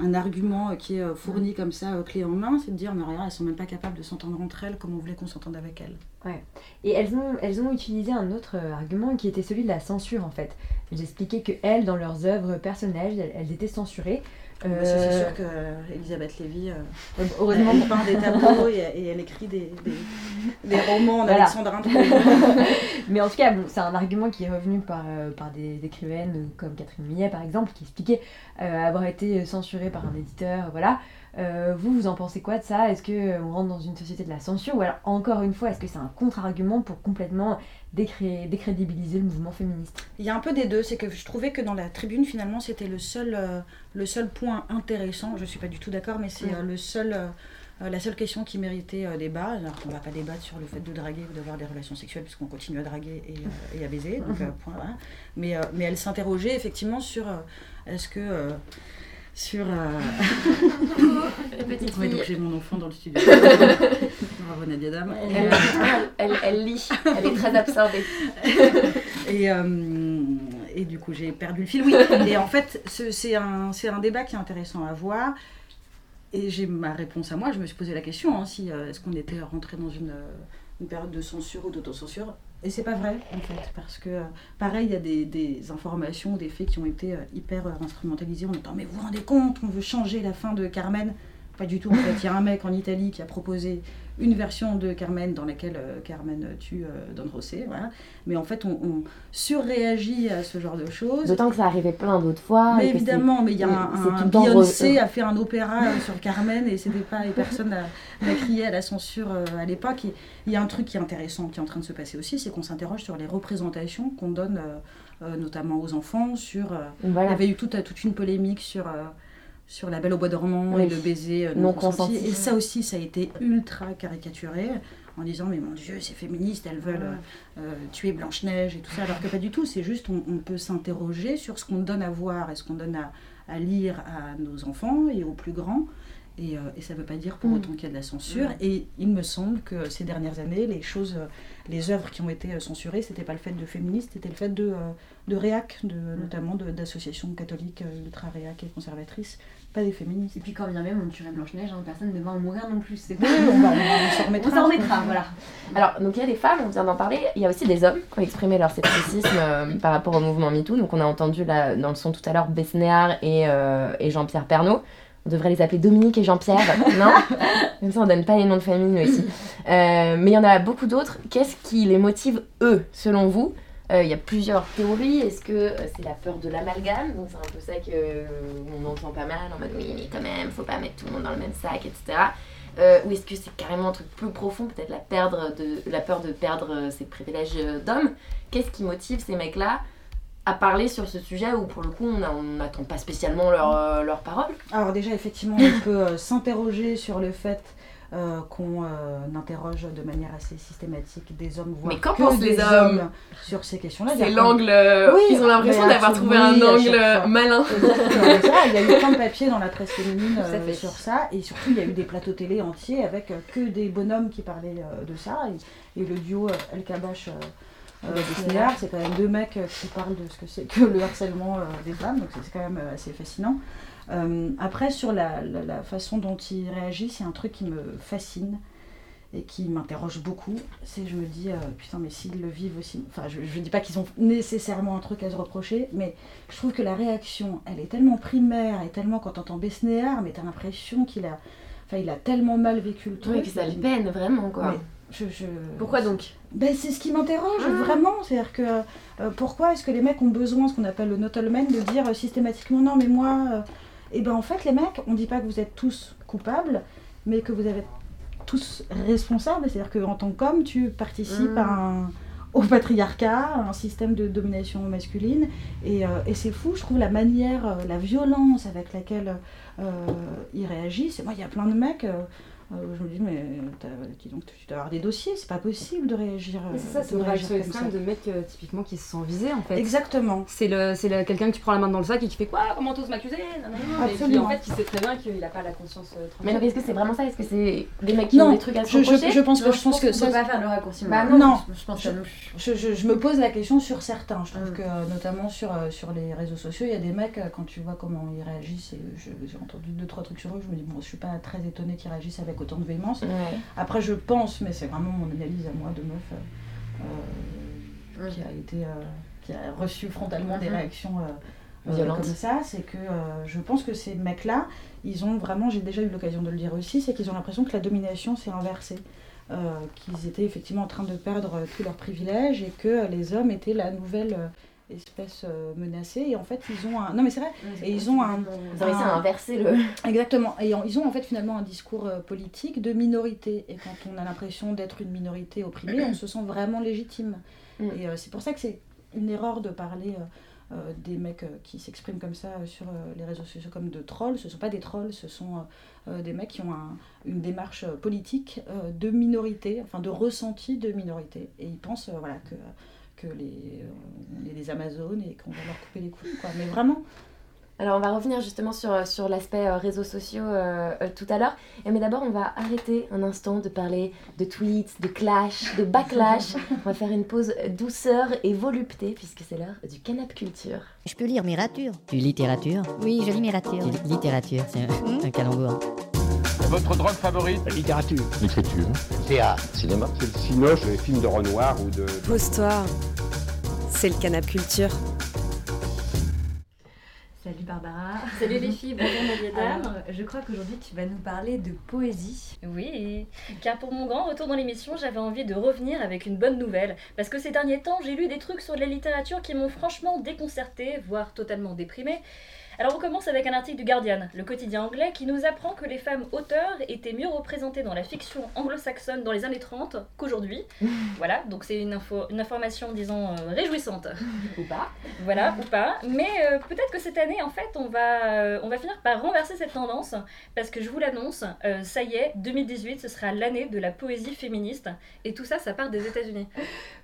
un argument qui est euh, fourni comme ça, euh, clé en main, c'est de dire, mais regarde, elles sont même pas capables de s'entendre entre elles comme on voulait qu'on s'entende avec elles. Ouais. Et elles ont, elles ont utilisé un autre euh, argument qui était celui de la censure en fait. Elles expliquaient que elles, dans leurs œuvres personnelles, elles, elles étaient censurées. Bah, c'est Euh, sûr que Elisabeth Lévy, euh, heureusement. elle peint des tableaux et, et elle écrit des, des, des romans en Voilà. alexandrin. Mais en tout cas, bon, c'est un argument qui est revenu par, euh, par des écrivaines euh, comme Catherine Millet par exemple, qui expliquait euh, avoir été censurée par un éditeur. Voilà. Euh, vous, vous en pensez quoi de ça? Est-ce qu'on rentre dans une société de la censure? Ou alors, encore une fois, est-ce que c'est un contre-argument pour complètement décré- décrédibiliser le mouvement féministe Il y a un peu des deux, c'est que je trouvais que dans la tribune, finalement, c'était le seul, euh, le seul point intéressant. Je suis pas du tout d'accord, mais c'est euh, le seul, euh, la seule question qui méritait débat. Alors qu'on va pas débattre sur le fait de draguer ou d'avoir des relations sexuelles, puisqu'on continue à draguer et, et à baiser. Donc, Mhm. point, voilà. mais, mais elle s'interrogeait effectivement sur est-ce que. Sur. euh, petite Ouais, donc j'ai mon enfant dans le studio. Bravo Nadia Dame. Elle, elle, elle lit, elle est très absorbée. et, euh, et du coup, j'ai perdu le fil. Oui, et en fait, ce- c'est un, un débat qui est intéressant à voir. Et j'ai ma réponse à moi. Je me suis posé la question hein, si euh, est-ce qu'on était rentré dans une, une période de censure ou d'autocensure? Et c'est pas vrai, en fait, parce que euh, pareil, il y a des, informations, des faits qui ont été euh, hyper euh, instrumentalisés en disant Mais vous vous rendez compte, on veut changer la fin de Carmen Pas du tout, en fait. Il y a un mec en Italie qui a proposé une version de Carmen dans laquelle euh, Carmen tue euh, Don José, voilà. Mais en fait, on, on surréagit à ce genre de choses. D'autant que ça arrivait plein d'autres fois. Mais évidemment, mais il y a un, un Beyoncé a fait un opéra euh, sur Carmen et c'était pas et personne n'a n'a crié à la censure à l'époque. Il y a un truc qui est intéressant qui est en train de se passer aussi, c'est qu'on s'interroge sur les représentations qu'on donne notamment aux enfants. Sur, Voilà. Il y avait eu toute, toute une polémique sur, sur la Belle au bois dormant Oui. et le baiser euh, Non non, consenti. consenti. Et ça aussi, ça a été ultra caricaturé en disant mais mon Dieu, c'est féministe, elles veulent euh, euh, tuer Blanche-Neige et tout ça, alors que pas du tout. C'est juste, on, on peut s'interroger sur ce qu'on donne à voir et ce qu'on donne à, à lire à nos enfants et aux plus grands. Et, euh, et ça ne veut pas dire pour Mm. autant qu'il y a de la censure. Mm. Et il me semble que ces dernières années, les choses, les œuvres qui ont été censurées, c'était pas le fait de féministes, c'était le fait de, de réac, de, notamment de- d'associations catholiques ultra-réac et conservatrices, pas des féministes. Et puis quand bien même on tuerait Blanche-Neige, hein, personne ne va en mourir non plus. C'est Oui, on va- on s'en remettra. On s'en remettra, voilà. Alors, donc il y a des femmes, on vient d'en parler, il y a aussi des hommes qui ont exprimé leur scepticisme euh, par rapport au mouvement MeToo. Donc on a entendu là, dans le son tout à l'heure Besnéard et, euh, et Jean-Pierre Pernaud. On devrait les appeler Dominique et Jean-Pierre, non? Comme ça on donne pas les noms de famille nous aussi. Euh, mais il y en a beaucoup d'autres. Qu'est-ce qui les motive eux, selon vous? Il y a plusieurs théories. Est-ce que euh, c'est la peur de l'amalgame? C'est un peu ça que euh, on entend pas mal en mode oui mais quand même faut pas mettre tout le monde dans le même sac, etc. Euh, ou est-ce que c'est carrément un truc plus profond, peut-être la, la peur de perdre euh, ses privilèges euh, d'homme Qu'est-ce qui motive ces mecs-là à parler sur ce sujet où pour le coup on n'attend pas spécialement leur, euh, leur parole? Alors déjà, effectivement, on peut euh, s'interroger sur le fait euh, qu'on euh, interroge de manière assez systématique des hommes, voire Mais qu'en que pensent des les hommes sur ces questions-là. C'est l'angle, euh, ils ont l'impression d'avoir trouvé un oui, angle malin. Ça. Il y a eu plein de papiers dans la presse féminine sur ça, et surtout il y a eu des plateaux télé entiers avec que des bonhommes qui parlaient de ça, et, et le duo El Kabash. Euh, c'est quand même deux mecs qui parlent de ce que c'est que le harcèlement euh, des femmes, donc c'est- quand même assez fascinant. Euh, après, sur la, la- la façon dont ils réagissent, a un truc qui me fascine et qui m'interroge beaucoup, c'est je me dis, euh, putain, mais s'ils le vivent aussi, enfin je ne dis pas qu'ils ont nécessairement un truc à se reprocher, mais je trouve que la réaction, elle est tellement primaire et tellement quand t'entends Besnéard, mais t'as l'impression qu'il a, enfin il a tellement mal vécu le truc. Oui, que ça le peine vraiment quoi. Mais je- je- Pourquoi donc? Ben, c'est ce qui m'interroge Ah. vraiment. C'est-à-dire que euh, pourquoi est-ce que les mecs ont besoin, ce qu'on appelle le notelman, de dire euh, systématiquement non, mais moi. Eh ben en fait, les mecs, on dit pas que vous êtes tous coupables, mais que vous êtes tous responsables. C'est-à-dire qu'en tant qu'homme, tu participes Mm. à un- au patriarcat, à un système de domination masculine. Et, euh, et c'est fou, je trouve, la manière, euh, la violence avec laquelle euh, ils réagissent. Et moi, il y a plein de mecs. euh, je me dis, mais dis donc, tu dois avoir des dossiers, c'est pas possible de réagir. Mais euh, c'est ça, c'est une réagir réaction extrême de mecs euh, typiquement qui se sent visés en fait. Exactement. C'est le, c'est le- quelqu'un que tu prends la main dans le sac et qui fait quoi Comment t'oses m'accuser? Absolument. en fait, il sait très bien qu'il a pas la conscience euh, Mais tranquille. est-ce que c'est vraiment ça? Est-ce que c'est des mecs qui Non, ont des trucs à se je- je- reprocher? je pense que- Non, je pense que qu'on ça- pas faire le raccourci. Bah maintenant. non, je, je pense je, je- je- je me pose la question sur certains. Je trouve que euh, notamment sur, euh, sur les réseaux sociaux, il y a des mecs, euh, quand tu vois comment ils réagissent, et j'ai entendu deux, trois trucs sur eux, je me dis, bon, je suis pas très étonnée qu'ils réagissent avec autant de véhémence. Ouais. Après, je pense, mais c'est vraiment mon analyse à moi de meuf, euh, euh, qui a été, euh, qui a reçu frontalement des Mhm. réactions Violentes. comme ça, c'est que je pense que ces mecs-là, ils ont vraiment, j'ai déjà eu l'occasion de le dire aussi, c'est qu'ils ont l'impression que la domination s'est inversée. Qu'ils étaient effectivement en train de perdre tous leurs privilèges et que les hommes étaient la nouvelle espèce euh, menacée et en fait ils ont un non mais c'est vrai et ils ont un Ils ont réussi à un- inverser le- exactement et ils ont en fait finalement un discours euh, politique de minorité et quand on a l'impression d'être une minorité opprimée on se sent vraiment légitime Mm. et euh, c'est pour ça que c'est une erreur de parler euh, des mecs qui s'expriment comme ça sur euh, les réseaux sociaux comme de trolls. Ce ne sont pas des trolls, ce sont des mecs qui ont un- une démarche politique de minorité, enfin de ressenti de minorité. Et ils pensent voilà, que, que les, euh, on est des Amazones et qu'on va leur couper les couilles. Quoi. Mais vraiment, Alors on va revenir justement sur, sur l'aspect euh, réseaux sociaux euh, euh, tout à l'heure. Et Mais d'abord on va arrêter un instant de parler de tweets, de clash, de backlash. on va faire une pause douceur et volupté puisque c'est l'heure du canap culture. Je peux lire mes ratures. Tu littérature Oui, je lis mes ratures. littérature, c'est un, un calembour. Votre drogue favorite La littérature. L'écriture. Théâtre. Cinéma. C'est le cinoche, les films de Renoir ou de. Pose-toi. C'est le canap culture. Salut Barbara. Salut les filles, bonjour Marietta. Je crois qu'aujourd'hui tu vas nous parler de poésie. Oui, car pour mon grand retour dans l'émission, j'avais envie de revenir avec une bonne nouvelle. Parce que ces derniers temps, j'ai lu des trucs sur la littérature qui m'ont franchement déconcerté, voire totalement déprimé. Alors on commence avec un article du Guardian, le quotidien anglais, qui nous apprend que les femmes auteurs étaient mieux représentées dans la fiction anglo-saxonne dans les années 30 qu'aujourd'hui. voilà, donc c'est une, info, une information, disons, euh, réjouissante. Ou pas. Voilà, ou pas. Mais euh, peut-être que cette année, en fait, on va, euh, on va finir par renverser cette tendance, parce que je vous l'annonce, ça y est, 2018, ce sera l'année de la poésie féministe, et tout ça, ça part des États-Unis.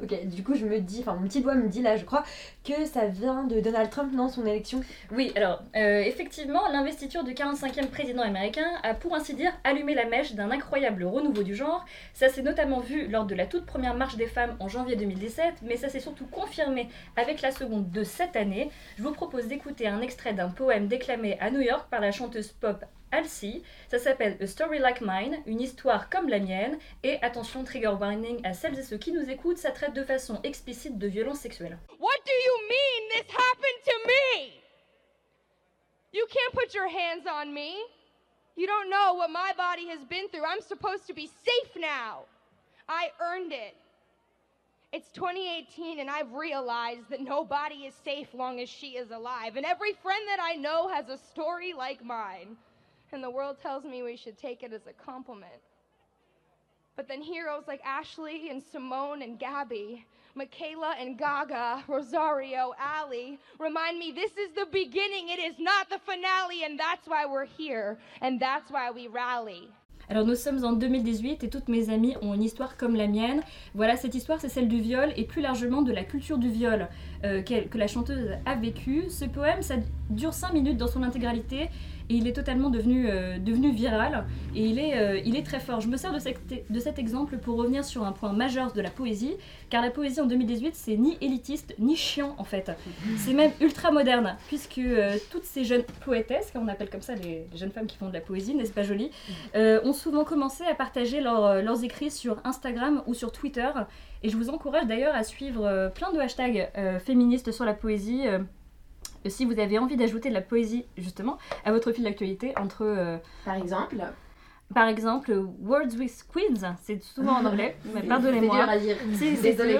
Ok, du coup je me dis, enfin mon petit doigt me dit là je crois que ça vient de Donald Trump, non, son élection Oui, alors Euh, effectivement, l'investiture du 45e président américain a pour ainsi dire allumé la mèche d'un incroyable renouveau du genre. Ça s'est notamment vu lors de la toute première marche des femmes en janvier 2017, mais ça s'est surtout confirmé avec la seconde de cette année. Je vous propose d'écouter un extrait d'un poème déclamé à New York par la chanteuse pop Halsey. Ça s'appelle A Story Like Mine, une histoire comme la mienne. Et attention, trigger warning à celles et ceux qui nous écoutent, ça traite de façon explicite de violences sexuelles. What do you mean this happened to me? You can't put your hands on me. You don't know what my body has been through. I'm supposed to be safe now. I earned it. It's 2018 and I've realized that nobody is safe long as she is alive. And every friend that I know has a story like mine. And the world tells me we should take it as a compliment. But then heroes like Ashley and Simone and Gabby, Michaela and Gaga, Rosario, Ali remind me this is the beginning, it is not the finale, and that's why we're here, and that's why we rally. Alors nous sommes en 2018 et toutes mes amies ont une histoire comme la mienne. Voilà, cette histoire c'est celle du viol et plus largement de la culture du viol euh, que la chanteuse a vécue. Ce poème, ça dure 5 minutes dans son intégralité et il est totalement devenu, euh, devenu viral et il est, euh, il est très fort. Je me sers de, de cet exemple pour revenir sur un point majeur de la poésie, car la poésie en 2018 c'est ni élitiste ni chiant en fait. C'est même ultra moderne, puisque euh, toutes ces jeunes poétesses, on appelle comme ça les, jeunes femmes qui font de la poésie, n'est-ce pas joli, ont souvent commencé à partager leurs écrits sur Instagram ou sur Twitter. Et je vous encourage d'ailleurs à suivre plein de hashtags féministes sur la poésie si vous avez envie d'ajouter de la poésie justement à votre fil d'actualité entre... Euh, Par exemple par exemple, Words with Queens, c'est souvent en anglais, mais pardonnez-moi. C'est désolé.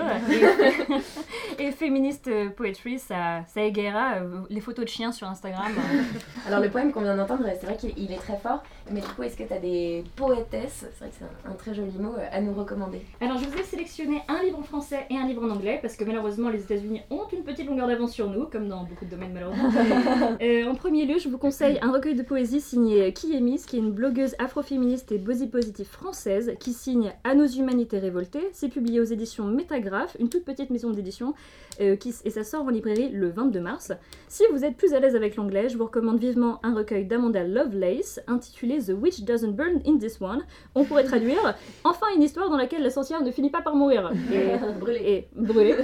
Et, féministe euh, poetry, ça, ça égayera euh, les photos de chiens sur Instagram. Alors le poème qu'on vient d'entendre, c'est vrai qu'il est très fort, mais du coup, est-ce que tu as des poétesses, c'est vrai que c'est un, très joli mot, euh, à nous recommander Alors je vous ai sélectionné un livre en français et un livre en anglais, parce que malheureusement les États-Unis ont une petite longueur d'avance sur nous, comme dans beaucoup de domaines malheureusement. en premier lieu, je vous conseille un recueil de poésie signé Kiemis, qui est une blogueuse afro féministe et body positive française qui signe À nos humanités révoltées. C'est publié aux éditions Métagraphe, une toute petite maison d'édition, euh, et ça sort en librairie le 22 mars. Si vous êtes plus à l'aise avec l'anglais, je vous recommande vivement un recueil d'Amanda Lovelace intitulé The Witch Doesn't Burn in This One. On pourrait traduire Enfin une histoire dans laquelle la sorcière ne finit pas par mourir. Et brûler. Et brûler.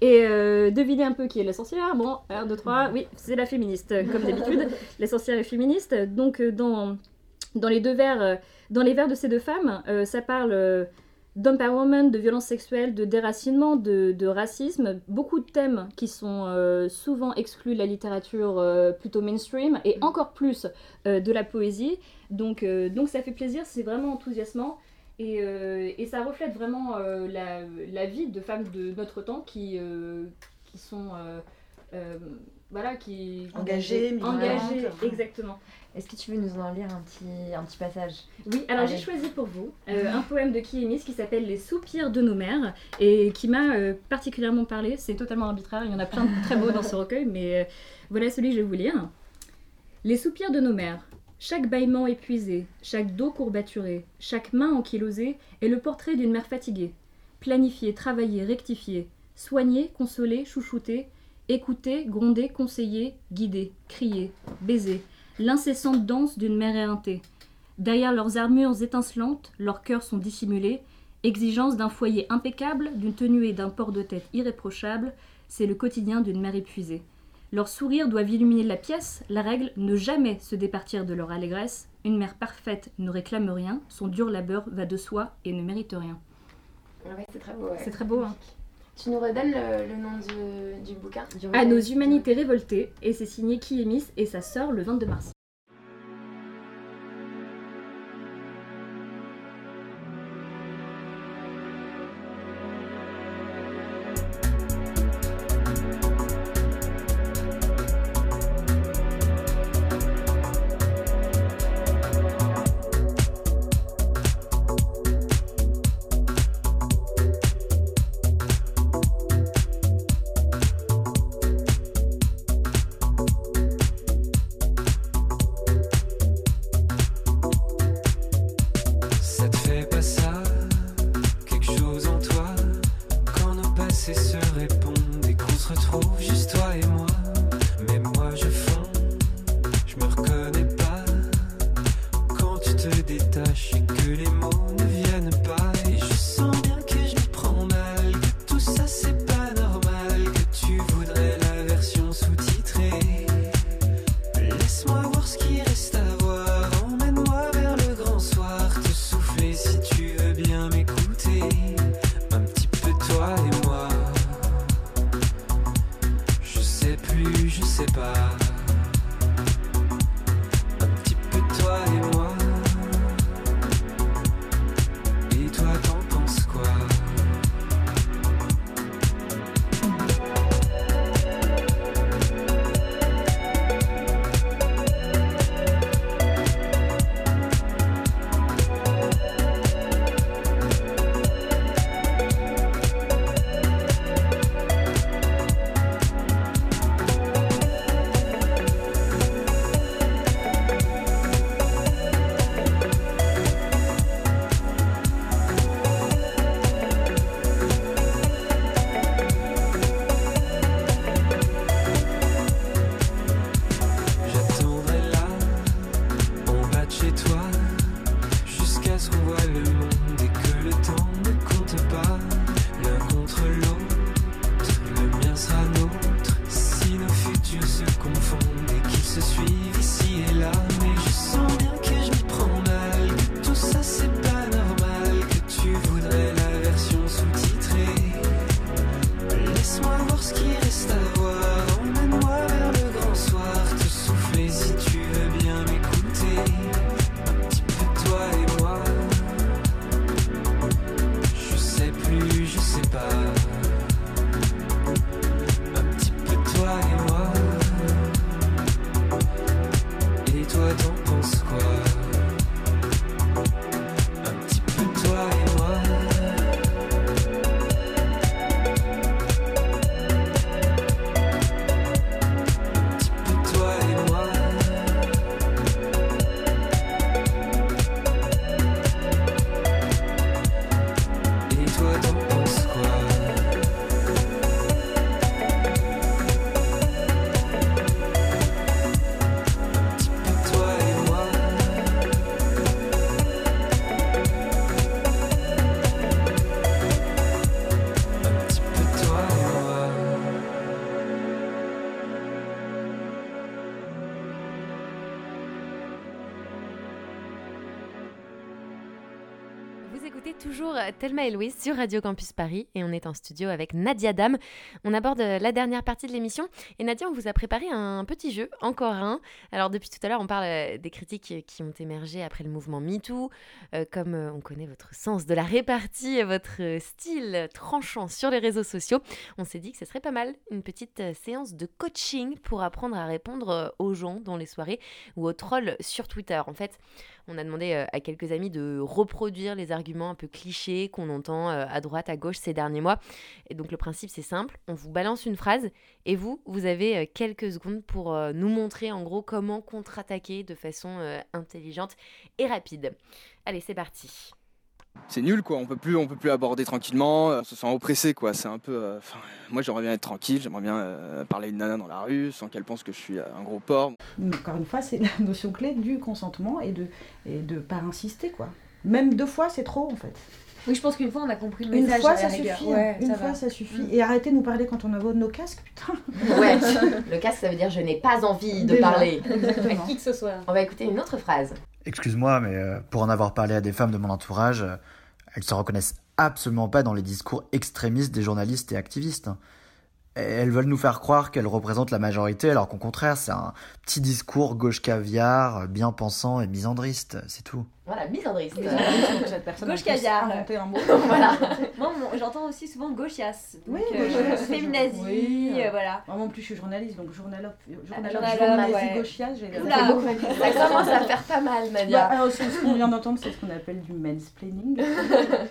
Et euh, devinez un peu qui est la sorcière. Bon, 1, 2, 3, oui, c'est la féministe, comme d'habitude. la sorcière est féministe. Donc, euh, dans, dans les deux vers dans les vers de ces deux femmes, euh, ça parle euh, d'empowerment, de violence sexuelle, de déracinement, de, racisme, beaucoup de thèmes qui sont euh, souvent exclus de la littérature plutôt mainstream et mm. encore plus de la poésie. Donc, donc ça fait plaisir, c'est vraiment enthousiasmant. Et, et, ça reflète vraiment la, la, vie de femmes de notre temps qui, qui sont voilà, qui engagées, engagées, exactement. Est-ce que tu veux nous en lire un petit, un petit passage? Oui, alors j'ai choisi pour vous euh, un poème de Kiemis qui s'appelle Les soupirs de nos mères et qui m'a euh, particulièrement parlé. C'est totalement arbitraire, il y en a plein de très beaux dans ce recueil, mais euh, voilà celui que je vais vous lire. Les soupirs de nos mères. Chaque bâillement épuisé, chaque dos courbaturé, chaque main ankylosée est le portrait d'une mère fatiguée. Planifiée, travaillée, rectifiée, soignée, consolée, chouchoutée, écoutée, grondée, conseillée, guidée, criée, baisée l'incessante danse d'une mère éreintée. Derrière leurs armures étincelantes, leurs cœurs sont dissimulés, exigence d'un foyer impeccable, d'une tenue et d'un port de tête irréprochable, c'est le quotidien d'une mère épuisée. Leurs sourires doivent illuminer la pièce, la règle, ne jamais se départir de leur allégresse. Une mère parfaite ne réclame rien, son dur labeur va de soi et ne mérite rien. c'est très beau. C'est très beau, hein. Tu nous redonnes le, nom du, bouquin À nos humanités révoltées, et c'est signé Kiemis et ça sort le 22 mars. pas ça Quelque chose en toi, quand nos passés se répondent et qu'on se retrouve. Thelma et Louise sur Radio Campus Paris et on est en studio avec Nadia Dam. On aborde euh, la dernière partie de l'émission et Nadia, on vous a préparé un petit jeu, encore un. Alors depuis tout à l'heure, on parle euh, des critiques qui ont émergé après le mouvement MeToo. comme on connaît votre sens de la répartie et votre style tranchant sur les réseaux sociaux, on s'est dit que ce serait pas mal une petite séance de coaching pour apprendre à répondre aux gens dans les soirées ou aux trolls sur Twitter. En fait, on a demandé euh, à quelques amis de reproduire les arguments un peu clichés qu'on entend euh, à droite, à gauche ces derniers mois. Et donc le principe c'est simple, on vous balance une phrase et vous, vous avez euh, quelques secondes pour nous montrer en gros comment contre-attaquer de façon intelligente et rapide. Allez, c'est parti c'est nul quoi, on peut plus on peut plus aborder tranquillement, on se sent oppressé quoi, c'est un peu euh, moi j'aimerais bien être tranquille, j'aimerais bien euh, parler à une nana dans la rue sans qu'elle pense que je suis un gros porc. Encore une fois, c'est la notion clé du consentement et de et de pas insister quoi. Même deux fois, c'est trop en fait. Oui, je pense qu'une fois on a compris le une message. Fois, ça suffit, une fois ça suffit. Et arrêtez de nous parler quand on a nos casques, putain. Ouais, le casque ça veut dire je n'ai pas envie de parler. À qui que ce soit. On va écouter une autre phrase. Excuse-moi, mais euh, pour en avoir parlé à des femmes de mon entourage, euh, elles se reconnaissent absolument pas dans les discours extrémistes des journalistes et activistes. Elles veulent nous faire croire qu'elles représentent la majorité, alors qu'au contraire, c'est un petit discours gauche caviar, bien pensant et misandriste, c'est tout. Voilà, misandriste. Gauche caviar. Un mot. voilà. Moi, j'entends aussi souvent gauchias. Oui, euh, féminazie, oui, euh, voilà. Moi non plus, je suis journaliste, donc journalogue, journalogue, journalogue ouais. gauchias, j'ai Oula, ça commence à faire pas mal, Nadia. Bah, alors, ce qu'on vient d'entendre, c'est ce qu'on appelle du mansplaining.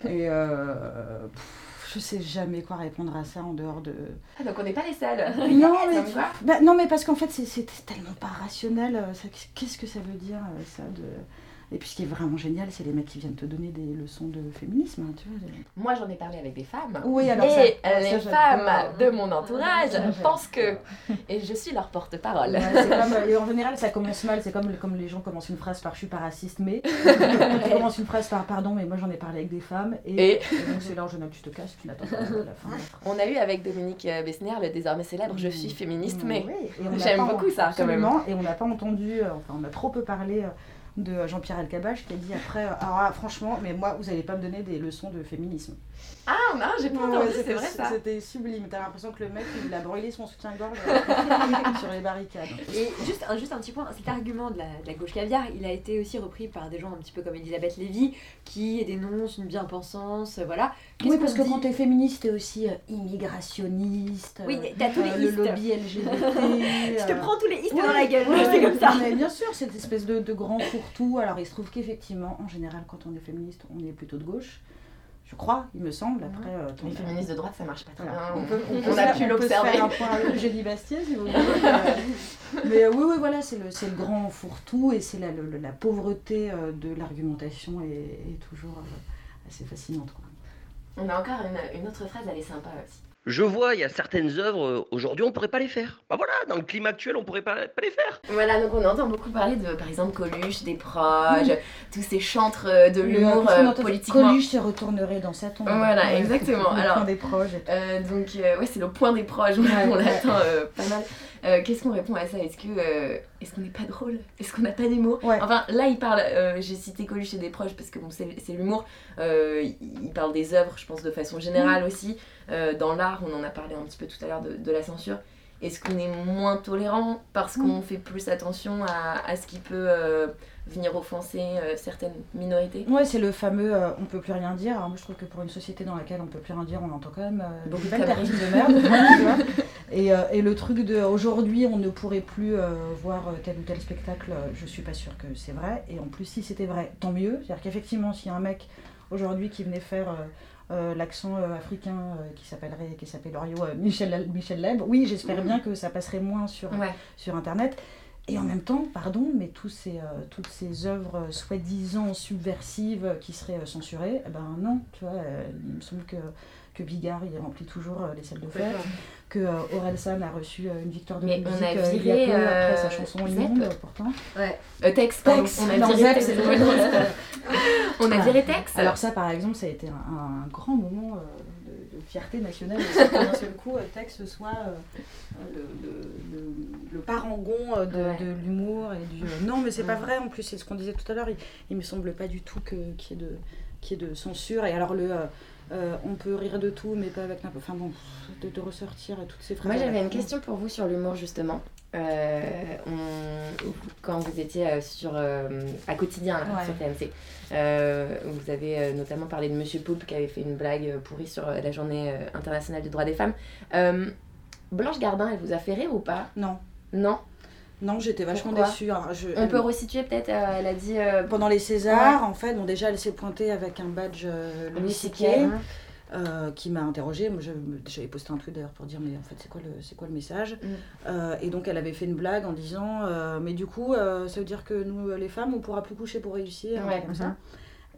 et euh, pff, je sais jamais quoi répondre à ça en dehors de. Ah, donc on n'est pas les seuls. Non, mais, bah, non, mais parce qu'en fait, c'est tellement pas rationnel. euh, Qu'est-ce que ça veut dire, euh, ça de... Et puis ce qui est vraiment génial, c'est les mecs qui viennent te donner des leçons de féminisme. hein, tu vois, Moi, j'en ai parlé avec des femmes. Oui, alors et ça- euh, les femmes de mon entourage Ouais, pensent que. Et je suis leur porte-parole. Ouais, et en général, ça commence mal. C'est comme, comme les gens commencent une phrase par je suis pas raciste, mais. tu commences une phrase par pardon, mais moi j'en ai parlé avec des femmes. Et, Et- et donc c'est là en général, tu te casses, tu n'attends pas la fin. On a eu avec Dominique euh, Bessner le désormais célèbre Je suis féministe, mais Oui, on n'a j'aime beaucoup ça quand même. Et on n'a pas entendu, euh, enfin on a trop peu parlé euh, de Jean-Pierre Elkabach qui a dit après, euh, alors là, franchement, mais moi vous allez pas me donner des leçons de féminisme. Ah non, j'ai pas Ouais, entendu, c'était- c'est vrai ça. C'était sublime, t'as l'impression que le mec il a brûlé son soutien-gorge euh, sur les barricades. Et juste un, juste un petit point, cet argument de la, de la gauche caviar, il a été aussi repris par des gens un petit peu comme Elisabeth Lévy, qui dénoncent une bien-pensance, euh, voilà. Qu'est-ce Oui, parce que quand t'es féministe, t'es aussi euh, immigrationniste. Oui, euh, t'as tous les euh, le lobby LGBT. Tu te prends tous les istes ouais, dans la gueule, ouais, c'est comme ça. mais bien sûr, cette espèce de, de grand fourre-tout. Alors, il se trouve qu'effectivement, en général, quand on est féministe, on est plutôt de gauche. Je crois, il me semble. Après, euh, Les féministes de droite, ça marche pas très Voilà. bien. On, peut, on, On peut a pu l'observer. un point avec Eugénie Bastier, si vous voulez. mais, euh, oui, oui, voilà, c'est le, c'est le grand fourre-tout et c'est la, pauvreté euh, de l'argumentation est, est toujours assez fascinante. Quoi. On a encore une, une autre phrase, elle est sympa aussi. Je vois, il y a certaines œuvres, euh, aujourd'hui, on ne pourrait pas les faire. Bah voilà, dans le climat actuel, on ne pourrait pas, pas les faire. Voilà, donc on entend beaucoup parler de, par exemple, Coluche, des proches, tous ces chantres euh, de l'humour euh, politiquement. Coluche se retournerait dans sa tombe. Voilà, Ouais, exactement. le Alors, point des proches et tout. euh, donc, euh, ouais, c'est le point des proches, on ouais. l'attend euh, pas mal. Euh, Qu'est-ce qu'on répond à ça? Est-ce que euh, est-ce qu'on n'est pas drôle? Est-ce qu'on n'a pas d'humour? Enfin, là, il parle. euh, J'ai cité Coluche et des proches parce que bon, c'est l'humour. Euh, il il parle des œuvres, je pense, de façon générale aussi. Euh, dans l'art, on en a parlé un petit peu tout à l'heure de, de la censure. Est-ce qu'on est moins tolérant parce qu'on fait plus attention à, à ce qui peut euh, venir offenser euh, certaines minorités? Ouais, c'est le fameux on peut plus rien dire. Alors moi, je trouve que pour une société dans laquelle on peut plus rien dire, on entend quand même Beaucoup de de merde. et, et le truc de aujourd'hui, on ne pourrait plus voir tel ou tel spectacle, je suis pas sûre que c'est vrai. Et en plus, si c'était vrai, tant mieux. C'est-à-dire qu'effectivement, s'il y a un mec aujourd'hui qui venait faire. Euh, l'accent euh, africain euh, qui s'appellerait qui s'appelle Michel Michel Leb. Oui j'espère bien que ça passerait moins sur sur internet. Et en même temps, pardon, mais tous ces, toutes ces œuvres soi-disant subversives qui seraient censurées, eh ben non, tu vois, il me semble que, que Bigard, il remplit toujours euh, les salles de fête, que euh, Orelsan a reçu euh, une victoire de Mais musique on a euh, il y a viré, peu après sa chanson immonde, pourtant. Ouais. Tex, Tex, on a viré Tex. On a viré. Alors ça, par exemple, ça a été un, grand moment de, fierté nationale d'un seul coup, Tex soit le, le- le- le parangon de, l'humour et du... non, mais c'est pas vrai, en plus, c'est ce qu'on disait tout à l'heure, il, me semble pas du tout que- qu'il y ait de qui est de censure. Et alors le euh, on peut rire de tout, mais pas avec n'importe. Enfin bon, de, de ressortir toutes ces phrases. Moi, j'avais une question pour vous sur l'humour, justement. Euh, on- Quand vous étiez euh, sur, euh, à quotidien là, Ouais. sur TMC, vous avez notamment parlé de Monsieur Poulpe qui avait fait une blague pourrie sur la journée internationale du droit des femmes. Blanche Gardin, elle vous a fait rire ou pas? Non. Non? Non, j'étais vachement Pourquoi déçue. Alors, je- On elle- peut resituer peut-être, euh, elle a dit... euh, Pendant les Césars, en fait, bon, déjà, elle s'est pointée avec un badge euh, Louis CK, hein. euh, qui m'a interrogée. Moi, j'avais posté un truc d'ailleurs pour dire, mais en fait, c'est quoi le, c'est quoi le message Mm. Euh, Et donc, elle avait fait une blague en disant, euh, mais du coup, ça veut dire que nous, les femmes, on pourra plus coucher pour réussir, Ouais, comme ça. mhm.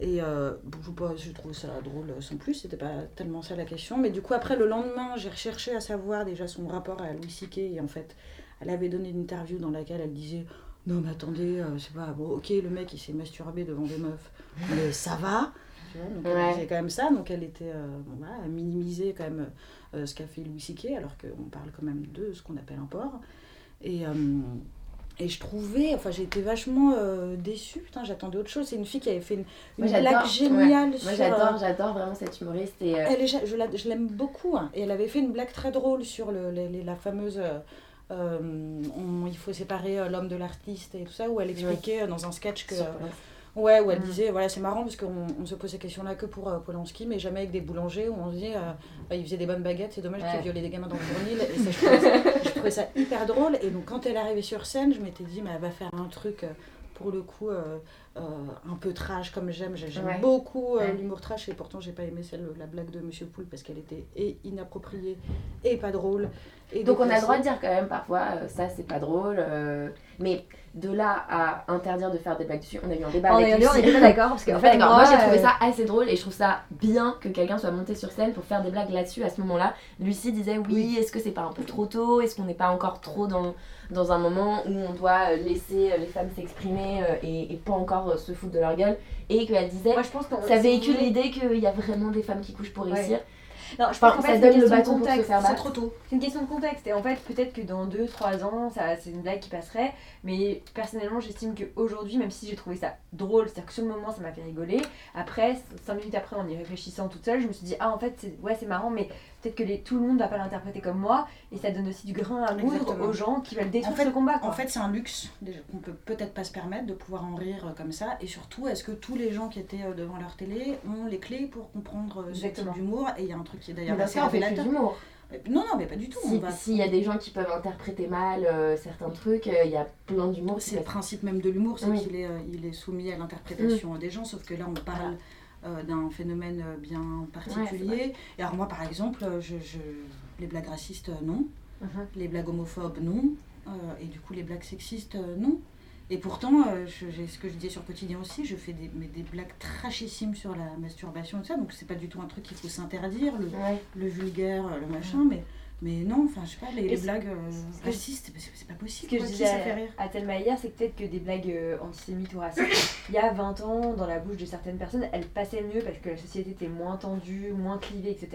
Et bon, je, trouve ça drôle sans plus, c'était pas tellement ça la question. Mais du coup, après, le lendemain, j'ai recherché à savoir déjà son rapport à Louis C.K. Et en fait, elle avait donné une interview dans laquelle elle disait Non, mais attendez, euh, c'est pas. Bon, ok, le mec il s'est masturbé devant des meufs, mais ça va. Donc Ouais. elle quand même ça, donc elle était. euh, bon, voilà, elle minimisait quand même euh, ce qu'a fait Louis C.K., alors qu'on parle quand même de ce qu'on appelle un porc. Et. euh, et je trouvais, enfin j'ai été vachement euh, déçue, putain j'attendais autre chose. C'est une fille qui avait fait une, Moi, une j'adore, blague géniale ouais. sur... Moi j'adore, j'adore vraiment cette humoriste. Et, elle est, je la- je l'aime beaucoup. hein. Et elle avait fait une blague très drôle sur le, les- les- la fameuse. Euh, on- il faut séparer euh, l'homme de l'artiste et tout ça, où elle expliquait euh, dans un sketch que. Ouais, où elle Mm. disait, voilà, c'est marrant parce qu'on on se pose ces questions-là que pour euh, Polanski, mais jamais avec des boulangers où on se dit, euh, bah, il faisait des bonnes baguettes, c'est dommage qu'il Ouais. ait violé des gamins dans le fournil. Et ça, je, trouvais ça, je trouvais ça hyper drôle. Et donc, quand elle est arrivée sur scène, je m'étais dit, mais elle va faire un truc. pour le coup, euh, un peu trash comme j'aime. J'ai- J'aime Ouais. beaucoup Ouais. l'humour trash et pourtant j'ai pas aimé celle, la blague de Monsieur Poul parce qu'elle était et inappropriée et pas drôle. Et Donc on a le droit de dire quand même parfois euh, ça c'est pas drôle, euh, mais de là à interdire de faire des blagues dessus, on a eu un débat On avec est- on est pas d'accord, parce qu'en fait, moi, moi, j'ai trouvé euh, ça assez drôle et je trouve ça bien que quelqu'un soit monté sur scène pour faire des blagues là-dessus à ce moment-là. Lucie disait oui, est-ce que c'est pas un peu trop tôt? Est-ce qu'on n'est pas encore trop dans, dans un moment où on doit euh, laisser euh, les femmes s'exprimer euh, et, et pas encore euh, se foutre de leur gueule? Et qu'elle disait Moi, je pense qu'on- ça véhicule l'idée qu'il y a vraiment des femmes qui couchent pour Ouais. Non, je pense qu'en ça donne une le question de bâton pour se C'est trop tôt. C'est une question de contexte. Et en fait, peut-être que dans 2-3 ans, ça, c'est une blague qui passerait. Mais personnellement, j'estime qu'aujourd'hui, même si j'ai trouvé ça drôle, c'est-à-dire que sur le moment, ça m'a fait rigoler. Après, 5 minutes après, en y réfléchissant toute seule, je me suis dit, ah, en fait, c'est, ouais, c'est marrant, mais peut-être que les, tout le monde va pas l'interpréter comme moi. Et ça donne aussi du grain à moudre aux gens qui veulent détruire En fait, ce combat. quoi. En fait, c'est un luxe qu'on peut peut-être pas se permettre de pouvoir en rire euh, comme ça. Et surtout, est-ce que tous les gens qui étaient euh, devant leur télé ont les clés pour comprendre euh, ce type d'humour? Et il y a un truc qui est d'ailleurs assez révélateur. Non, non, mais pas du tout. Va- S'il y a des gens qui peuvent interpréter mal euh, certains trucs, euh, il y a plein d'humour. C'est le principe même de l'humour, c'est Oui. qu'il est, euh, il est soumis à l'interprétation des gens, sauf que là on parle euh, d'un phénomène euh, bien Ouais, particulier. et alors moi par exemple, euh, je, je- les blagues racistes, non. Mhm. Les blagues homophobes, non. Euh, et du coup les blagues sexistes, non. Et pourtant, euh, j'ai ce que je disais sur Quotidien aussi, je fais des, mais des blagues trachissimes sur la masturbation et tout ça, donc c'est pas du tout un truc qu'il faut s'interdire, le, Ouais. le vulgaire, le machin, mais, mais non, enfin je sais pas, les, les ce- blagues euh, ce racistes, c'est c'est pas Ce possible. que je quoi, disais à, à Thelma hier, c'est peut-être que des blagues euh, antisémites ou racistes, il y a 20 ans, dans la bouche de certaines personnes, elles passaient mieux parce que la société était moins tendue, moins clivée, etc.